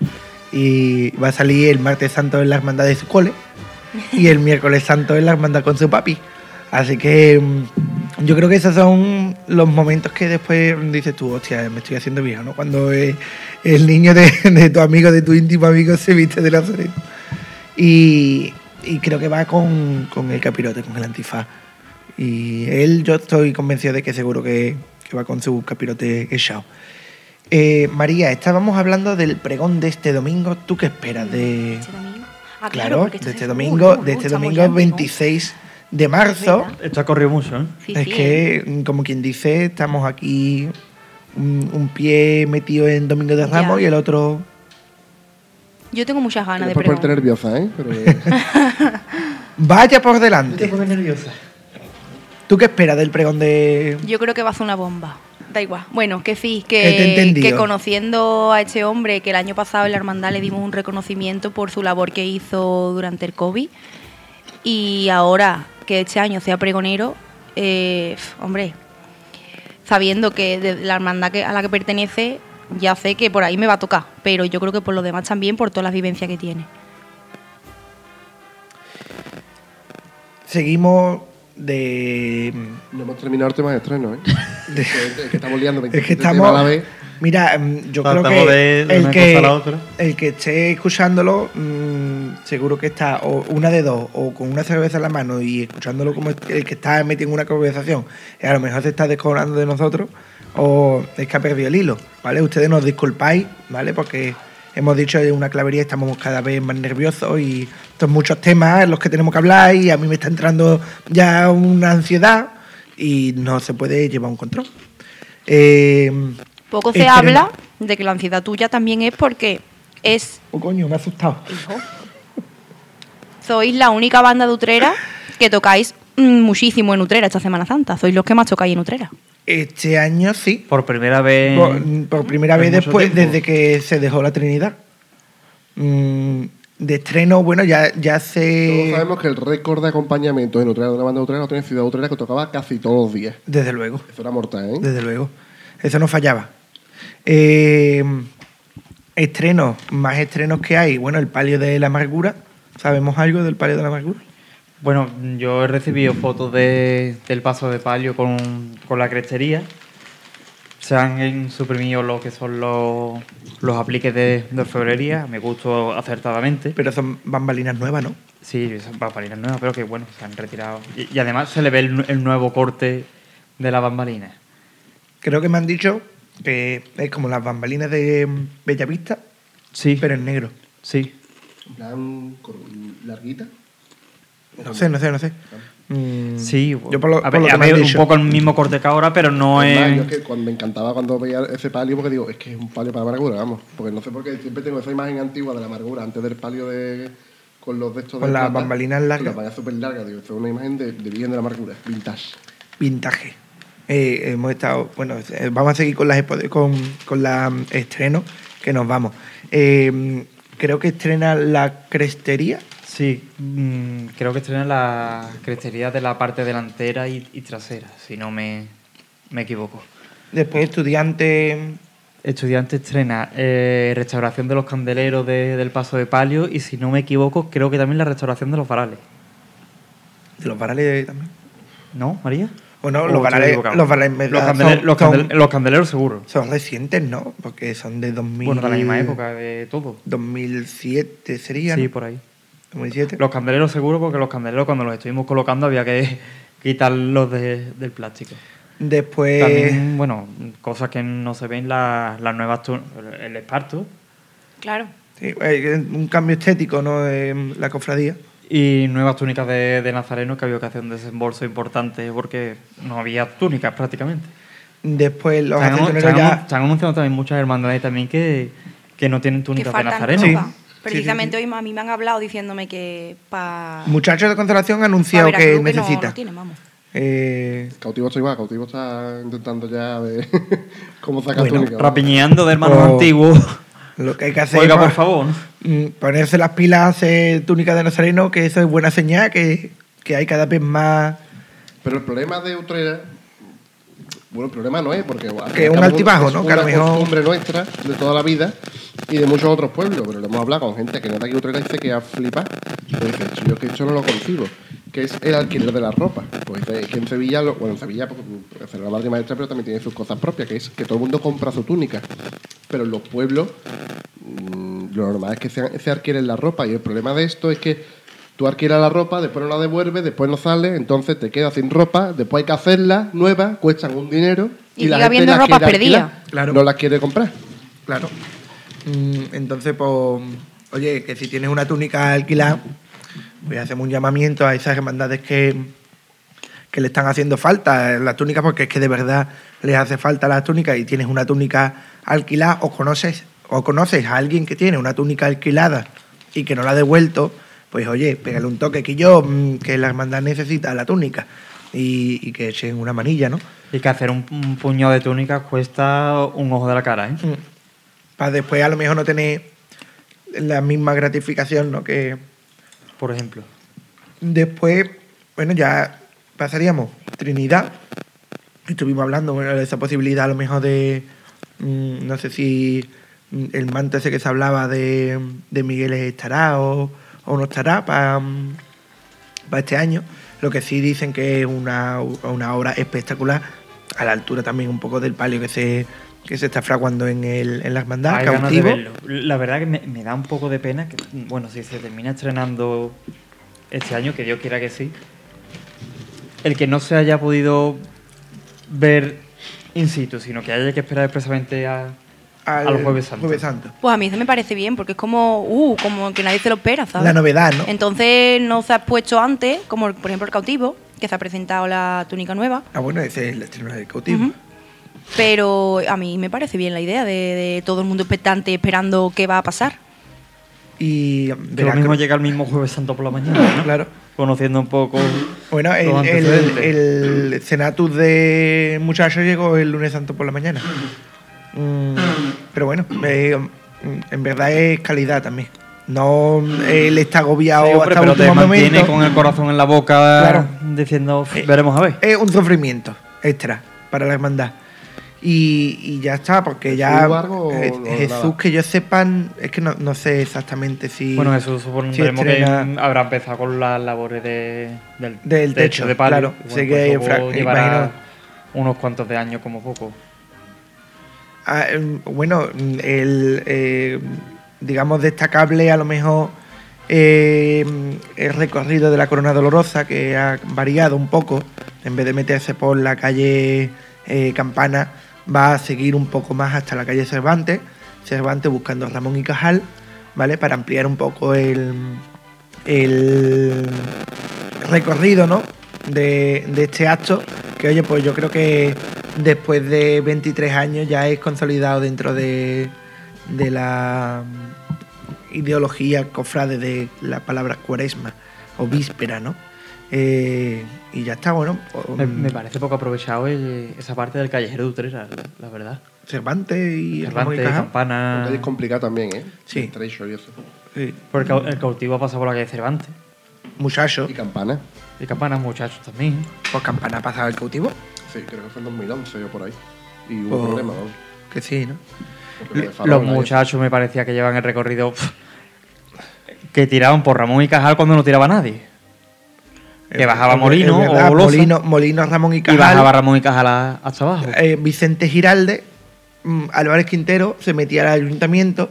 Y va a salir el martes santo en la hermandad de su cole y el miércoles santo en la hermandad con su papi. Así que mm, yo creo que esos son los momentos que después dices tú, hostia, me estoy haciendo viejo, ¿no? Cuando eh, el niño de, *laughs* de tu amigo, de tu íntimo amigo, se viste de Nazareno. Y, y creo que va con, con el capirote, con el antifaz. Y él, yo estoy convencido de que seguro que, que va con su capirote echado. Eh, María, estábamos hablando del pregón de este domingo. ¿Tú qué esperas de, ¿Este domingo? Ah, claro, de este es- domingo, uh, uh, de este estamos domingo ya en pregón. 26 de marzo? Esto ha corrido mucho, ¿eh? Sí, es sí, que, mm, como quien dice, estamos aquí un, un pie metido en Domingo de Ya. Ramos y el otro... Yo tengo muchas ganas de Después ponerte pregón. nerviosa, ¿eh? Pero, *laughs* *laughs* Vaya por delante. nerviosa. ¿Tú qué esperas del pregón de...? Yo creo que va a ser una bomba. Da igual. Bueno, que sí, Que que, conociendo a este hombre, que el año pasado en la hermandad le dimos un reconocimiento por su labor que hizo durante el COVID, y ahora que este año sea pregonero, eh, hombre, sabiendo que de la hermandad que- a la que pertenece, ya sé que por ahí me va a tocar, pero yo creo que por los demás también, por todas las vivencias que tiene. Seguimos de... No hemos terminado el tema de estreno, ¿eh? *laughs* de- es que estamos liando Es 27 que estamos. a la vez. Mira, mm, yo creo que, de- el, que el que esté escuchándolo, mm, seguro que está o una de dos, o con una cerveza en la mano y escuchándolo como el que está metido en una conversación, y a lo mejor se está descobrando de nosotros, o es que ha perdido el hilo, ¿vale? Ustedes nos disculpáis, ¿vale? Porque hemos dicho de una clavería, estamos cada vez más nerviosos y son muchos temas en los que tenemos que hablar y a mí me está entrando ya una ansiedad y no se puede llevar un control. Eh, Poco se habla de que la ansiedad tuya también es porque es Oh, coño, me ha asustado. Sois la única banda de Utrera que tocáis mm, muchísimo en Utrera esta Semana Santa. Sois los que más tocáis en Utrera. Este año sí. Por primera vez. Por, por primera vez después, tiempo. desde que se dejó la Trinidad. Mm, de estreno, bueno, ya, ya Todos se. sabemos que el récord de acompañamiento en Utrera de una banda de Utrera lo tiene Ciudad Utrera que tocaba casi todos los días. Desde luego, Eso era mortal, ¿eh? desde luego. Eso no fallaba. Eh, estrenos, más estrenos que hay. Bueno, el palio de la amargura. ¿Sabemos algo del palio de la amargura? Bueno, yo he recibido fotos de- del paso de palio con, con la crestería. Se han suprimido lo que son los, los apliques de, de orfebrería, me gustó acertadamente. Pero son bambalinas nuevas, ¿no? Sí, son bambalinas nuevas, pero que bueno, se han retirado. Y, y además se le ve el, nu- el nuevo corte de las bambalinas. Creo que me han dicho que es como las bambalinas de mm, Bellavista, Sí, pero en negro. sí. En plan, larguita. No sé, no sé, no sé. Mm, Sí, yo por lo, a por ver, lo que a me han ver, un poco el mismo corte que ahora, pero no es... yo es que cuando me encantaba cuando veía ese palio porque digo, es que es un palio para la amargura, vamos. Porque no sé por qué siempre tengo esa imagen antigua de la amargura antes del palio de con los de estos Con de las bambalinas con largas. Las vallas súper largas, digo, esto es una imagen de, de Virgen de la Amargura, vintage. vintage. Eh, hemos estado, bueno, eh, vamos a seguir con las con, con la mm, estreno, que nos vamos. Eh, creo que estrena la crestería. Sí, mm, creo que estrena la crestería de la parte delantera y, y trasera, si no me, me equivoco. Después estudiante. Estudiante estrena eh, restauración de los candeleros de- del paso de palio y si no me equivoco, creo que también la restauración de los varales. De los varales también. ¿No, María? O no, ¿O los equivocado? los varales en Los, verdad candele- son, los son- candele- los candeleros seguro. son recientes, ¿no? Porque son de 2000, Bueno, de la misma época de todo. 2007 sería. Sí, por ahí. 2007. Los candeleros seguro porque los candeleros cuando los estuvimos colocando había que quitarlos de- del plástico. Después. También, bueno, cosas que no se ven, la- las nuevas, el esparto Claro. sí, eh, un cambio estético, ¿no? De la cofradía. Y nuevas túnicas de, de Nazareno que había que hacer un desembolso importante porque no había túnicas prácticamente. Después los se han- ya. se han anunciado también muchas hermandades también que, que no tienen Que túnicas de Nazareno. Sí. Precisamente sí, hoy a mí me han hablado diciéndome que para Muchachos de Constelación han anunciado que necesita. No, tienen, vamos. Eh, Cautivo está igual, Cautivo está intentando ya ver *laughs* cómo sacar Bueno, túnica. vamos. Rapiñando de hermanos Oh. antiguos. Lo que hay que hacer Oiga, es por favor. mm, ponerse las pilas, hacer túnica de Nazareno, que eso es buena señal, que, que hay cada vez más. Pero el problema de Utrera, bueno, el problema no es porque Que al un altibajo, es ¿no? Que a lo una mejor- costumbre nuestra de toda la vida y de muchos otros pueblos, pero lo hemos hablado con gente que no es de aquí y dice que ha flipado. Yo dice, yo que esto no lo concibo, que es el alquiler de la ropa. Pues dice que en Sevilla, lo- bueno, en Sevilla porque es la madre maestra, pero también tiene sus cosas propias, que es que todo el mundo compra su túnica. Pero en los pueblos lo normal es que se, se alquilen la ropa y el problema de esto es que tú alquilas la ropa, después no la devuelves, después no sale, entonces te quedas sin ropa, después hay que hacerla nueva, cuestan un dinero Y la sigue gente habiendo las ropa quiere perdida. alquilar, Claro. No las quiere comprar. Claro. Mm, Entonces, pues, oye, que si tienes una túnica alquilada, pues hacemos un llamamiento a esas hermandades que, que le están haciendo falta eh, las túnicas, porque es que de verdad les hace falta las túnicas y tienes una túnica alquilada o conoces, o conoces a alguien que tiene una túnica alquilada y que no la ha devuelto, pues oye, pégale un toque que yo, mm, que la hermandad necesita la túnica. y, y que echen una manilla, ¿no? Y que hacer un, un puñado de túnicas cuesta un ojo de la cara, ¿eh? Para después a lo mejor no tener la misma gratificación, ¿no? Que Por ejemplo. después, bueno, ya pasaríamos Trinidad. Estuvimos hablando bueno, de esa posibilidad a lo mejor de, mm, no sé si mm, el manto ese que se hablaba de, de Miguel estará o, o no estará para este año. Lo que sí dicen que es una, una obra espectacular, a la altura también un poco del palio que se, que se está fraguando en, el, en la hermandad, cautivo. verlo. La verdad que me, me da un poco de pena que, bueno, si se termina estrenando este año, que Dios quiera que sí, el que no se haya podido ver in situ, sino que haya que esperar expresamente a, al al Jueves Santo. Jueves Santo. Pues a mí se me parece bien, porque es como, uh, como que nadie se lo espera, ¿sabes? La novedad, ¿no? Entonces no se ha puesto antes, como por ejemplo el cautivo, que se ha presentado la túnica nueva. Ah, bueno, ese es el estreno del cautivo. Pero a mí me parece bien la idea de, de todo el mundo expectante esperando qué va a pasar. Y Que lo mismo que- llega el mismo Jueves Santo por la mañana, ¿no? Claro. Conociendo un poco... Bueno, el, el Senatus de muchachos llegó el lunes santo por la mañana. Mm, pero bueno, eh, en verdad es calidad también. No él está agobiado Sí, hombre, hasta el pero te último mantiene momento. con el corazón en la boca Claro. diciendo, Eh, veremos a ver. Es un sufrimiento extra para la hermandad. Y, y ya está, porque ¿Jesús ya eh, Jesús que yo sepan, es que no, no sé exactamente si... Bueno, eso supondremos si que habrá empezado con las labores de, del, Del techo, de palo. claro. Sé que fra- llevará imagino- unos cuantos de años como poco. Em, bueno, el, eh, digamos, destacable a lo mejor eh, el recorrido de la Corona Dolorosa, que ha variado un poco. En vez de meterse por la calle eh, Campana, va a seguir un poco más hasta la calle Cervantes. Cervantes buscando Ramón y Cajal, ¿vale? Para ampliar un poco el, el recorrido, ¿no? De, de este acto, que oye, pues yo creo que después de 23 años ya es consolidado dentro de, de la ideología cofrade de la palabra cuaresma o víspera, ¿no? Eh, y ya está, bueno. Me, um, me parece poco aprovechado el- esa parte del callejero de Utrera, la, la verdad. Cervantes y Ramón y Cervantes, Cajal. Campana... Es complicado también, ¿eh? Sí. Estrecho y eso. Sí, Porque el, cau- el cautivo ha pasado por la calle Cervantes. muchacho, Y campana. Y Campana, muchachos también. pues campana ha pasado el cautivo. Sí, creo que fue en 2011 o por ahí. Y hubo Oh. problemas, ¿no? Que sí, ¿no? Los y muchachos me parecía que llevan el recorrido que tiraban por Ramón y Cajal cuando no tiraba nadie. Que bajaba Es Molino verdad, o. Molino, Molino, Ramón y Y Cajal. bajaba Ramón y Cajal a- hasta abajo. eh, Vicente Giralde, mm, Álvarez Quintero se metía al ayuntamiento.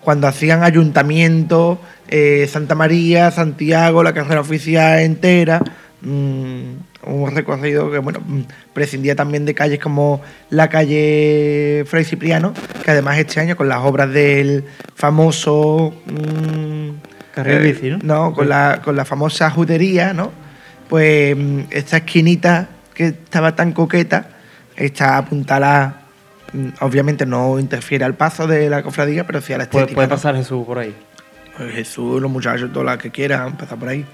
Cuando hacían ayuntamiento, eh, Santa María, Santiago, la carrera oficial entera. mm, un recorrido que, bueno, mm, prescindía también de calles como la calle Fray Cipriano, que además este año con las obras del famoso. mm, Carril bici, ¿no? No, con la, con la famosa judería, ¿no? Pues mm, esta esquinita que estaba tan coqueta está apuntada. mm, Obviamente no interfiere al paso de la cofradía, pero sí a la Puede, estética. puede ¿no? pasar Jesús por ahí. Pues Jesús, los muchachos, todas las que quieran, pasar por ahí.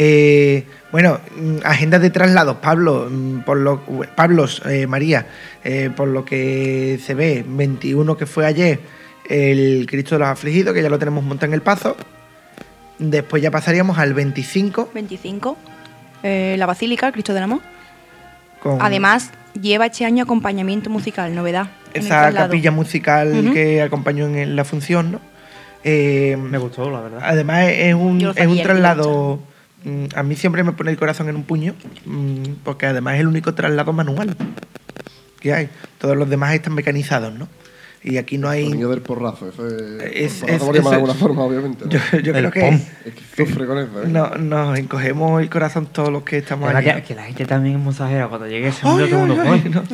Eh, bueno, mm, agenda de traslados, Pablo, mm, por lo, Pablos, eh, María, eh, por lo que se ve, 21 que fue ayer, el Cristo de los Afligidos, que ya lo tenemos montado en el paso. Después ya pasaríamos al 25 25, eh, la Basílica, el Cristo del Amor. con Además, lleva este año acompañamiento musical, novedad. esa capilla musical que acompañó en la función, ¿no? Eh, Me gustó, la verdad. Además es un, es un traslado... mm, A mí siempre me pone el corazón en un puño, mm, porque además es el único traslado manual que hay. Todos los demás están mecanizados, ¿no? Y aquí no El hay... niño del porrazo. Eso es. Es- porrazo es- por de eso- alguna forma, obviamente. ¿no? Yo, yo El creo que. Es que sufre con eso, ¿eh? no, nos encogemos el corazón todos los que estamos allí. que, que la gente también es musajera. Cuando llegue ese mundo, todo el mundo. *laughs*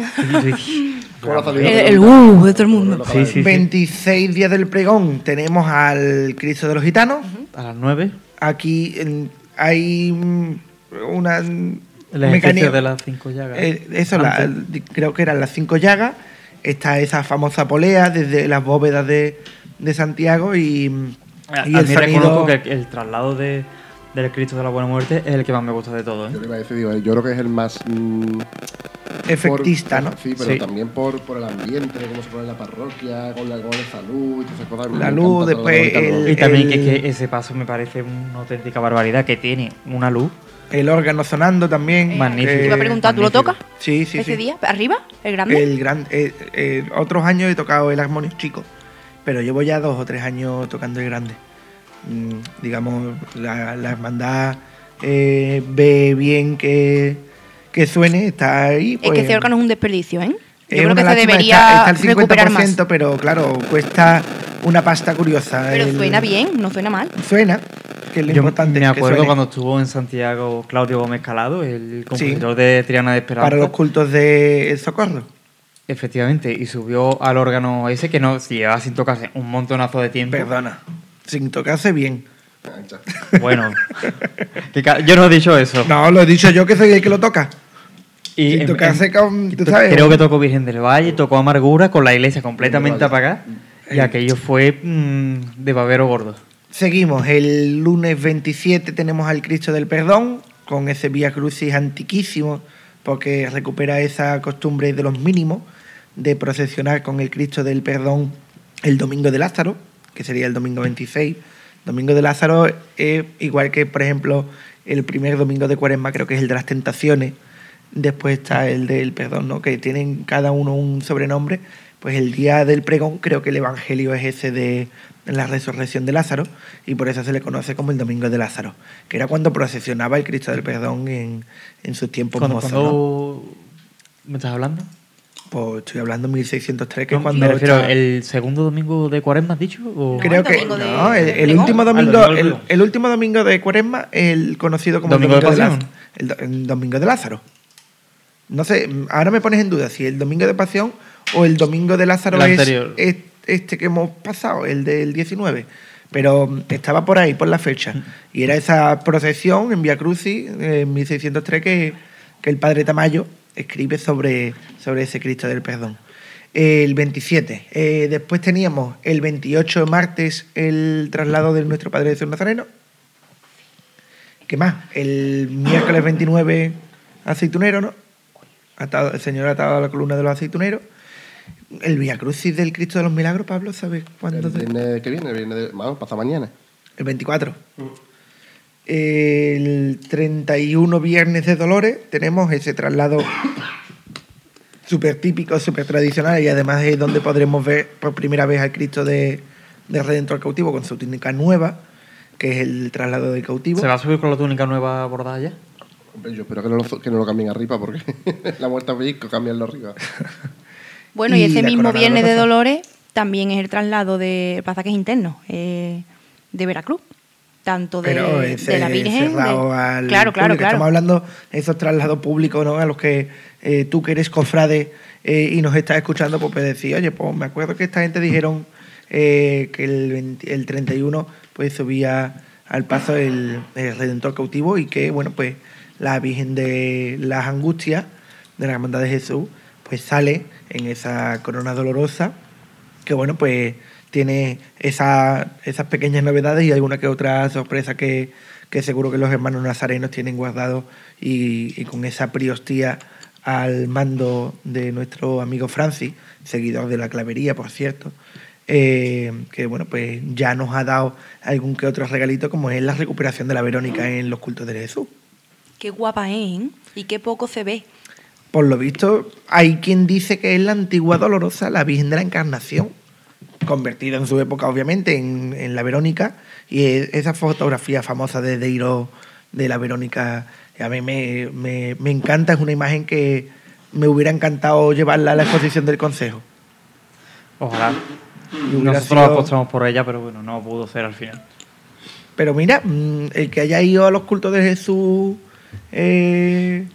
El, el uh de todo el mundo. Sí, sí, sí. 26 días del pregón tenemos al Cristo de los Gitanos. A las 9, Aquí en- hay una... el ejercicio de las 5 llagas. Eh, eso, la- creo que eran las cinco llagas. Está esa famosa polea desde las bóvedas de, de Santiago y, A, y a el mí sonido. reconozco que el, traslado de, del Cristo de la Buena Muerte es el que más me gusta de todo. ¿eh? Yo le iba a decir, digo, yo creo que es el más. mm, Efectista, por- ¿no? Sí, pero Sí. también por, por el ambiente, cómo se pone en la parroquia, con la, con esas cosas. La luz, después. Y también que, el- que ese paso me parece una auténtica barbaridad, que tiene una luz. El órgano sonando también. Magnífico. Te eh, iba a preguntar, ¿tú lo magnífico. tocas? Sí, sí, ¿Ese sí. día? ¿Arriba? ¿El grande? El gran, eh, eh, otros años he tocado el armonio chico, pero llevo ya dos o tres años tocando el grande. Mm, digamos, la, la hermandad eh, ve bien que, que suene, está ahí. es que ese órgano es un desperdicio, ¿eh? Yo creo que se debería está, está al recuperar más. 50%, pero claro, cuesta una pasta curiosa. Pero el- suena bien, no suena mal. Suena, que es lo Yo importante. me acuerdo cuando estuvo en Santiago Claudio Gómez Calado, el compositor de Triana de Esperanza. Para los cultos de El Socorro. Efectivamente, y subió al órgano ese que no si llevaba sin tocarse un montonazo de tiempo. Perdona, sin tocarse bien. Bueno, *laughs* yo no he dicho eso. No, lo he dicho yo que soy el que lo toca. Y sin en- tocarse en- con- tú to- sabes. Creo que tocó Virgen del Valle, tocó Amargura con la iglesia completamente apagada. Y Eh. aquello fue mm, de babero gordo. Seguimos, el lunes 27 tenemos al Cristo del Perdón, con ese Vía Crucis antiquísimo, porque recupera esa costumbre de los mínimos de procesionar con el Cristo del Perdón el Domingo de Lázaro, que sería el domingo 26. Domingo de Lázaro es igual que, por ejemplo, el primer domingo de Cuaresma, creo que es el de las tentaciones, después está el del perdón, ¿no? que tienen cada uno un sobrenombre. Pues el día del pregón creo que el Evangelio es ese de la resurrección de Lázaro y por eso se le conoce como el Domingo de Lázaro, que era cuando procesionaba el Cristo del Perdón en, en sus tiempos ¿Cuándo, mozos. cuándo ¿no? me estás hablando? Pues estoy hablando de 1603, que No, es cuando... me refiero, está- ¿el segundo domingo de Cuaresma has dicho? o- Creo el que domingo de- no, el, de el último Ah, domingo, el, el último domingo de Cuaresma, el conocido como Domingo el de domingo de, Pasión. Lázaro, el, el domingo de Lázaro. No sé, ahora me pones en duda si el domingo de Pasión o el domingo de Lázaro El es, este que hemos pasado, el del 19. Pero mm, estaba por ahí, por la fecha. Y era esa procesión en Via Crucis, en 1603, que, que el padre Tamayo escribe sobre, sobre ese Cristo del Perdón. El 27. Eh, después teníamos el 28 martes el traslado de nuestro Padre Jesús Nazareno. ¿Qué más? El miércoles 29 aceitunero, ¿no? Atado- el Señor atado a la columna de los aceituneros. El Via Crucis del Cristo de los Milagros, Pablo, ¿sabes cuándo? El viernes que viene, el viernes de, vamos, pasa mañana. El 24. El 31 Viernes de Dolores tenemos ese traslado *coughs* súper típico, súper tradicional y además es donde podremos ver por primera vez al Cristo de, de Redentor cautivo con su túnica nueva, que es el traslado del cautivo. ¿Se va a subir con la túnica nueva bordada ya? Hombre, yo espero que no lo, que no lo cambien arriba porque *laughs* la muerte a pellizco, cambiarlo arriba. *laughs* Bueno, y, Y ese mismo viernes de. Dolores también es el traslado de pasajes internos eh, de Veracruz. Tanto de, Pero de ese la Virgen. cerrado de- al claro, claro, público. claro. Estamos hablando de esos traslados públicos, ¿no? A los que eh, tú que eres cofrade eh, y nos estás escuchando, pues puedes decir, oye, pues me acuerdo que esta gente dijeron eh, que el, 20 el 31 pues subía al paso el, el Redentor cautivo y que, bueno, pues la Virgen de las Angustias, de la Hermandad de Jesús, pues sale en esa corona dolorosa que bueno, pues tiene esa- esas pequeñas novedades y alguna que otra sorpresa que, que seguro que los hermanos nazarenos tienen guardado y, y con esa priostía al mando de nuestro amigo Francis, seguidor de la clavería, por cierto, eh, que bueno, pues ya nos ha dado algún que otro regalito como es la recuperación de la Verónica en los cultos de Jesús. Qué guapa es, ¿eh? Y qué poco se ve. Por lo visto, hay quien dice que es la antigua dolorosa, la Virgen de la Encarnación, convertida en su época, obviamente, en, en la Verónica, y es- esa fotografía famosa de Deiro de la Verónica, a mí me, me- me encanta, es una imagen que me hubiera encantado llevarla a la exposición del Consejo. Ojalá. Nosotros sido- apostamos por ella, pero bueno, no pudo ser al final. Pero mira, mm, el que haya ido a los cultos de Jesús... eh,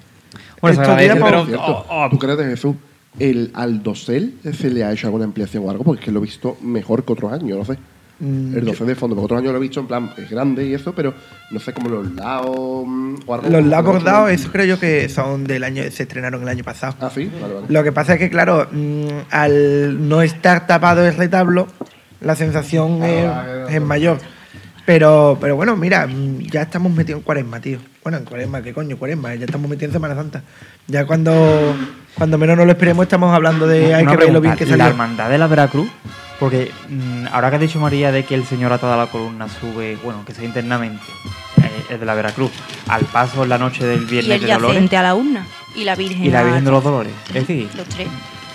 Bueno, se agradece, pero- cierto, oh, oh. ¿tú crees de Jesús? ¿El al dosel se le ha hecho alguna ampliación o algo? Porque es que lo he visto mejor que otros años, no sé. Mm, el dosel de fondo, porque otros años lo he visto en plan, es grande y eso, pero no sé cómo los lados. Los lados bordados, eso- creo yo que son del año, se estrenaron el año pasado. Ah, sí, vale, vale. Lo que pasa es que, claro, mm, al no estar tapado el retablo, la sensación Ah, es, es mayor. Pero, pero bueno, mira, mm, ya estamos metidos en cuaresma, tío. Bueno, en cuaresma, ¿qué coño? Cuaresma, ya estamos metidos en Semana Santa. Ya cuando, cuando menos nos lo esperemos estamos hablando de hay Una que ver lo bien que ¿y la salió. hermandad de la Veracruz, porque mm, ahora que ha dicho María de que el señor atada a la columna sube, bueno, que sea internamente, eh, es de la Veracruz, al paso en la noche del Y Viernes el de Dolores a la urna. Y la Virgen. y la a- Virgen de los Dolores. Es decir, Los tres.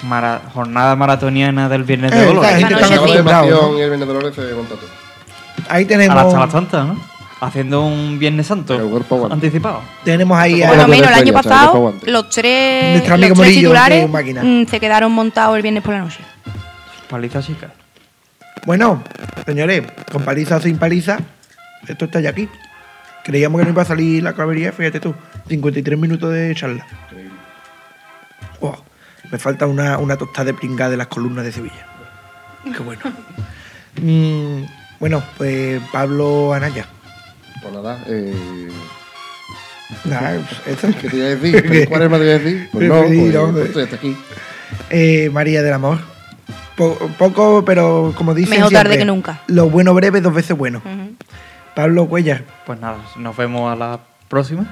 mara- jornada maratoniana del Viernes Eh, de Dolores. gente Esa está ¿no? y el Viernes de Dolores se monta todo. Ahí A tenemos, la Semana Santa, ¿no? Haciendo un Viernes Santo El cuerpo aguanta. anticipado. tenemos ahí a- Bueno, menos el año pasado, los tres, Nuestro los amigo tres Morillo, titulares mm, se quedaron montados el viernes por la noche. Paliza chica. Bueno, señores, con paliza o sin paliza, esto está ya aquí. Creíamos que no iba a salir la clavería, fíjate tú, 53 minutos de charla. Wow, me falta una, una tostada de pringada de las columnas de Sevilla. Qué bueno. *laughs* Mm, bueno, pues Pablo Anaya. Pues nada, eh, pues, esto. ¿qué te iba a decir? ¿Feliz cuaresma te iba a decir? *laughs* Pues no, pues, no, pues, hombre. hasta aquí. Eh, María del Amor. Po- poco, pero como dicen Mejor tarde siempre, que nunca. Lo bueno breve, dos veces bueno. Pablo Cuellar. Pues nada, nos vemos a la próxima.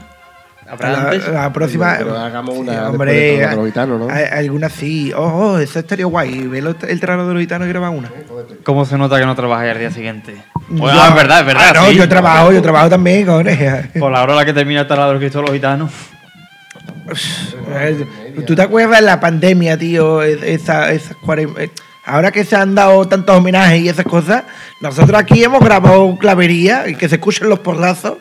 ¿Habrá La, antes? la próxima. Pero hagamos una Sí, hombre, del de los Gitanos, ¿no? Algunas sí. Oh, oh, eso estaría guay. Ve el terreno de los gitanos y graba una. ¿Cómo se nota que no trabajáis al día siguiente? Pues, Yo- ah, es verdad, es verdad. Ah, no, sí. yo trabajo, yo trabajo también, cojones. Por la hora a la que termina el taladro Cristo de los gitanos. ¿Tú te acuerdas de la pandemia, tío? Es- Esa, esas eh, Ahora que se han dado tantos homenajes y esas cosas, nosotros aquí hemos grabado clavería y que se escuchen los porrazos.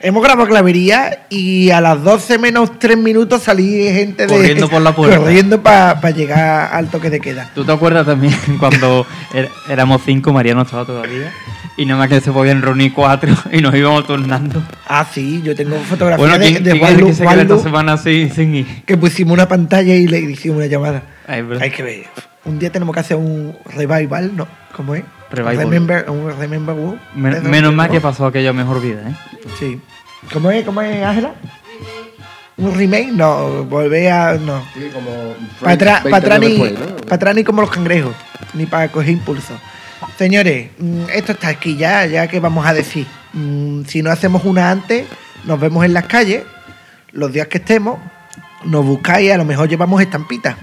Hemos grabado clavería y a las 12 menos 3 minutos salí gente de. Corriendo por la puerta. Corriendo para llegar al toque de queda. ¿Tú te acuerdas también *laughs* cuando er- éramos cinco, María no estaba todavía? Y nada más que se podían reunir cuatro y nos íbamos turnando. Ah, sí, yo tengo fotografías Bueno, de, ¿quién, de que se queda esta semana sin, sin ir? que pusimos una pantalla y le hicimos una llamada. Ay, bro. Hay que ver. Un día tenemos que hacer un revival, ¿no? ¿Cómo es? Revival. Remember, un remember World. Men- Eso, menos mal que pasó aquella mejor vida, ¿eh? Sí. ¿Cómo es, cómo es, Ángela? ¿Un remake? No, volver a. No. Sí, como Para atrás 20 pa' atrás años ni, después, ¿no? pa' atrás ni como los cangrejos, ni para coger impulso. Señores, mm, esto está aquí ya, ya que vamos a decir. Mm, Si no hacemos una antes, nos vemos en las calles, los días que estemos, nos buscáis, a lo mejor llevamos estampitas.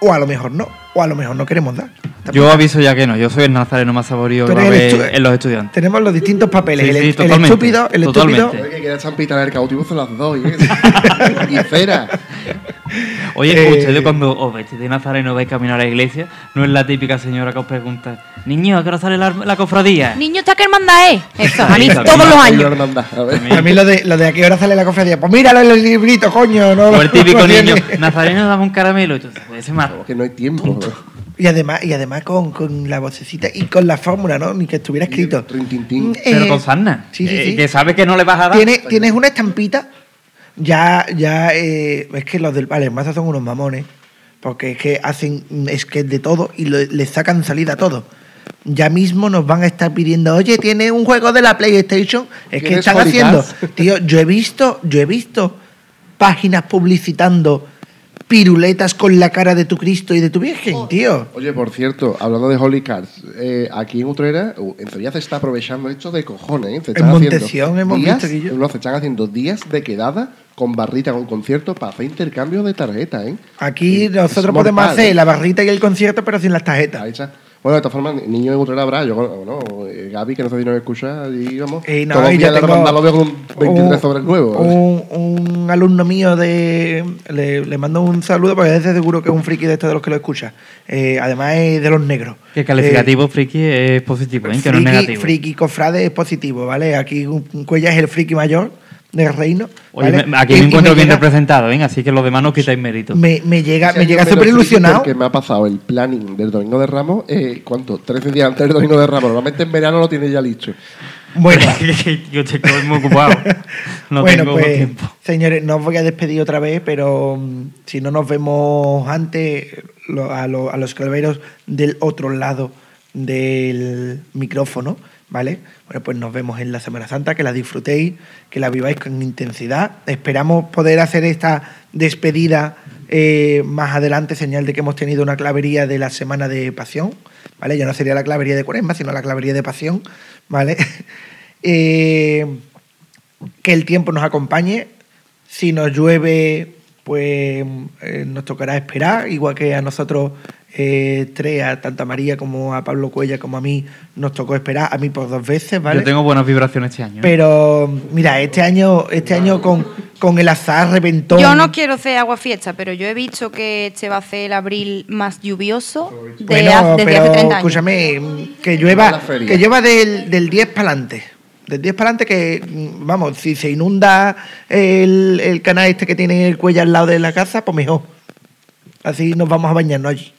O a lo mejor no, o a lo mejor no queremos dar. Yo aviso ya que no, yo soy el nazareno más saborío que va a el haber en los estudiantes. Tenemos los distintos papeles, Sí, el, sí, el totalmente, estúpido, el totalmente. estúpido. Oye, que champita en el cautivo se las ¿eh? y *laughs* cera. Oye, Eh, ustedes cuando os vestís de nazareno vais camino a la iglesia, no es la típica señora que os pregunta, niño, ¿a qué hora sale la, la cofradía? Niño, ¿está qué hermandad es? Eso, a mí todos los años. a. A mí lo de, lo de a qué hora sale la cofradía. Pues míralo en el librito, coño. No, O el típico *laughs* niño, nazareno, dame un caramelo. Y tú, ese más. Que no hay tiempo. Y además, y además con, con la vocecita y con la fórmula, ¿no? Ni que estuviera escrito. Trin, tin, tin. Mm, Pero eh, con sarna. sí, sí, Eh, sí. Que sabes que no le vas a dar. ¿Tienes, tienes una estampita. Ya, ya, eh, es que los del Vale Maza son unos mamones. Porque es que hacen mm, sketch de todo y lo- le sacan salida a todo. Ya mismo nos van a estar pidiendo, oye, tiene un juego de la PlayStation. Es que ¿Quieres están haciendo. Tío, yo he visto, yo he visto páginas publicitando piruletas con la cara de tu Cristo y de tu Virgen, tío. Oye, por cierto, hablando de Holy Cards, eh, aquí en Utrera, uh, en Sevilla se está aprovechando esto de cojones. ¿eh? Se En Montesión hemos días, visto, no, se están haciendo días de quedada con barrita, con concierto, para hacer intercambio de tarjetas. ¿eh? Aquí Es nosotros mortal, podemos hacer ¿eh? la barrita y el concierto, pero sin las tarjetas. Ahí está. Bueno, de todas formas, niño en Utrera habrá, yo, bueno, eh, Gaby, que no sé si nos escucha, y vamos, Y no, todos los y yo tengo lo veo con un 23 un- sobre el nuevo. Un, un alumno mío de. Le, le mando un saludo porque es de seguro que es un friki de estos de los que lo escucha. Eh, además es de los negros. Que el calificativo friki es positivo, ¿eh? Eh, que no es friki, negativo. friki cofrade es positivo, ¿vale? Aquí un, un Cuella es el friki mayor del reino. Oye, ¿vale? me- aquí Y- me encuentro bien llega- representado, ¿eh? así que los demás no quitáis mérito. Me, me llega, me llega súper ilusionado. Porque me ha pasado el planning del Domingo de Ramos, eh, ¿cuánto? 13 días antes del Domingo de Ramos. Normalmente en verano lo tienes ya listo. Bueno, *laughs* Yo estoy muy ocupado. No bueno, tengo pues, tiempo. señores, no os voy a despedir otra vez, pero mm, si no nos vemos antes, lo- a, lo- a los calveros del otro lado del micrófono, ¿vale? Bueno, pues nos vemos en la Semana Santa, que la disfrutéis, que la viváis con intensidad. Esperamos poder hacer esta despedida eh, más adelante, señal de que hemos tenido una clavería de la Semana de Pasión, ¿vale? Ya no sería la clavería de Cuaresma, sino la clavería de Pasión, ¿vale? *laughs* Eh, que el tiempo nos acompañe. Si nos llueve, pues eh, nos tocará esperar, igual que a nosotros eh, tres, a tanto a María como a Pablo Cuella como a mí, nos tocó esperar, a mí por dos veces, ¿vale? Yo tengo buenas vibraciones este año. ¿eh? Pero mira, este año, este año con, con el azar reventón. Yo no quiero hacer agua fiesta, pero yo he visto que este va a ser el abril más lluvioso de Bueno, hace- desde pero hace 30 años. escúchame, que Va a llueva, que llueva del, del 10 para adelante. Del 10 para adelante que, vamos, si se inunda el, el canal este que tiene el cuello al lado de la casa, pues mejor. Así nos vamos a bañarnos allí.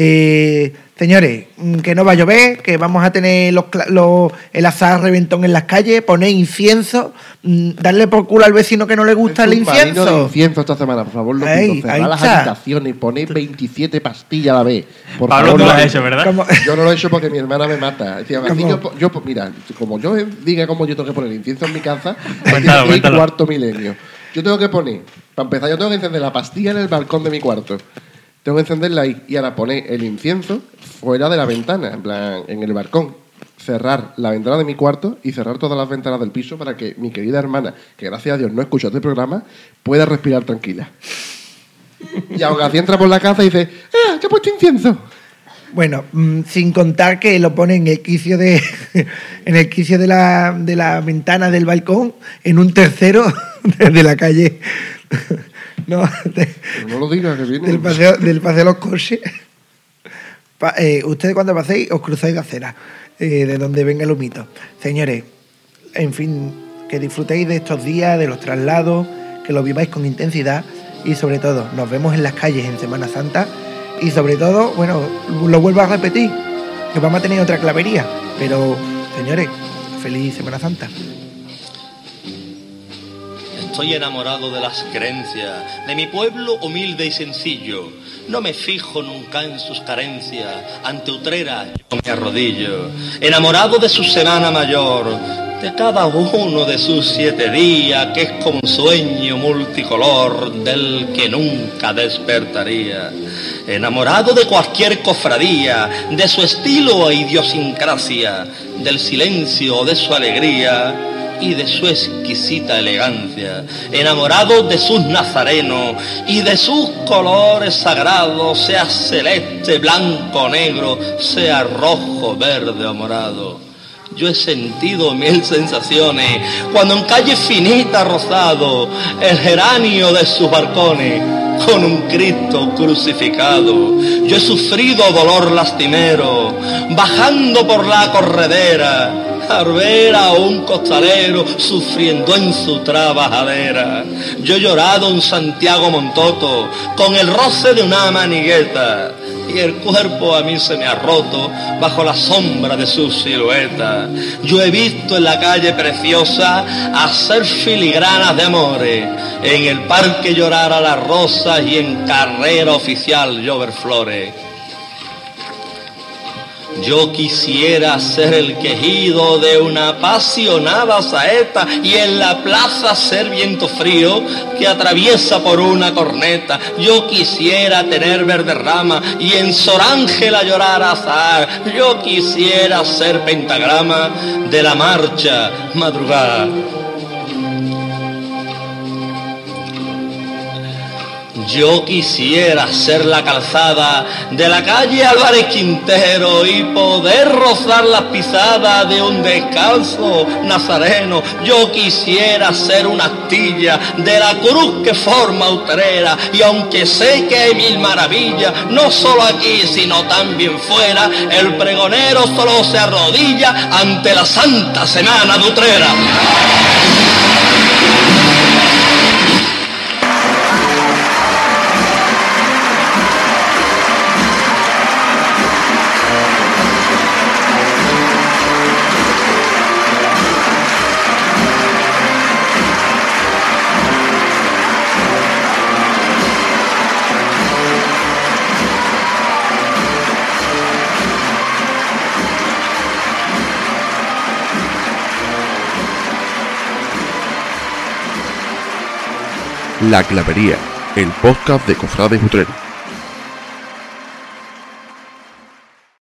Eh, señores, mm, que no va a llover, que vamos a tener los, cla- los- el azar reventón en las calles, poner incienso, mm, darle por culo al vecino que no le gusta el submarino de incienso. incienso esta semana, por favor, lo ahí las está. habitaciones, poner 27 pastillas a la vez. Por Pablo, favor, tú lo no- has hecho, ¿verdad? Yo no lo he hecho porque mi hermana me mata. Decía, yo, mira, como yo diga cómo yo tengo que poner incienso en mi casa, *laughs* Cuéntalo, aquí cuéntalo. cuarto milenio. Yo tengo que poner, para empezar, yo tengo que encender la pastilla en el balcón de mi cuarto. Tengo que encenderla ahí y ahora poner el incienso fuera de la ventana, en plan, en el balcón. Cerrar la ventana de mi cuarto y cerrar todas las ventanas del piso para que mi querida hermana, que gracias a Dios no escucha este programa, pueda respirar tranquila. Y aún así entra por la casa y dice, ¡eh, te he puesto incienso! Bueno, mm, sin contar que lo pone en el quicio de *laughs* en el quicio la, de la ventana del balcón, en un tercero *laughs* de la calle. No, *laughs* de- no lo digas, que viene. del paseo, del paseo de los coches. Pa- eh, ustedes cuando paséis os cruzáis de acera, eh, de donde venga el humito. Señores, en fin, que disfrutéis de estos días, de los traslados, que lo viváis con intensidad y sobre todo nos vemos en las calles en Semana Santa y sobre todo, bueno, lo vuelvo a repetir, que vamos a tener otra clavería, pero señores, feliz Semana Santa. Estoy enamorado de las creencias, de mi pueblo humilde y sencillo. No me fijo nunca en sus carencias. Ante Utrera yo me arrodillo. Enamorado de su semana mayor, de cada uno de sus siete días, que es como un sueño multicolor del que nunca despertaría. Enamorado de cualquier cofradía, de su estilo e idiosincrasia, del silencio de su alegría y de su exquisita elegancia, enamorado de sus nazarenos y de sus colores sagrados, sea celeste, blanco, negro, sea rojo, verde o morado. Yo he sentido mil sensaciones cuando en calle finita rosado el geranio de sus balcones con un Cristo crucificado. Yo he sufrido dolor lastimero bajando por la corredera al ver a un costalero sufriendo en su trabajadera. Yo he llorado en Santiago Montoto con el roce de una manigueta y el cuerpo a mí se me ha roto bajo la sombra de su silueta. Yo he visto en la calle preciosa hacer filigranas de amores, en el parque llorar a las rosas y en carrera oficial llover flores. Yo quisiera ser el quejido de una apasionada saeta y en la plaza ser viento frío que atraviesa por una corneta. Yo quisiera tener verde rama y en Sor Ángela llorar azar. Yo quisiera ser pentagrama de la marcha madrugada. Yo quisiera ser la calzada de la calle Álvarez Quintero y poder rozar las pisadas de un descalzo nazareno. Yo quisiera ser una astilla de la cruz que forma Utrera y aunque sé que hay mil maravillas, no solo aquí sino también fuera, el pregonero solo se arrodilla ante la Santa Semana de Utrera. La Clavería, el podcast de Cofrades Utrera.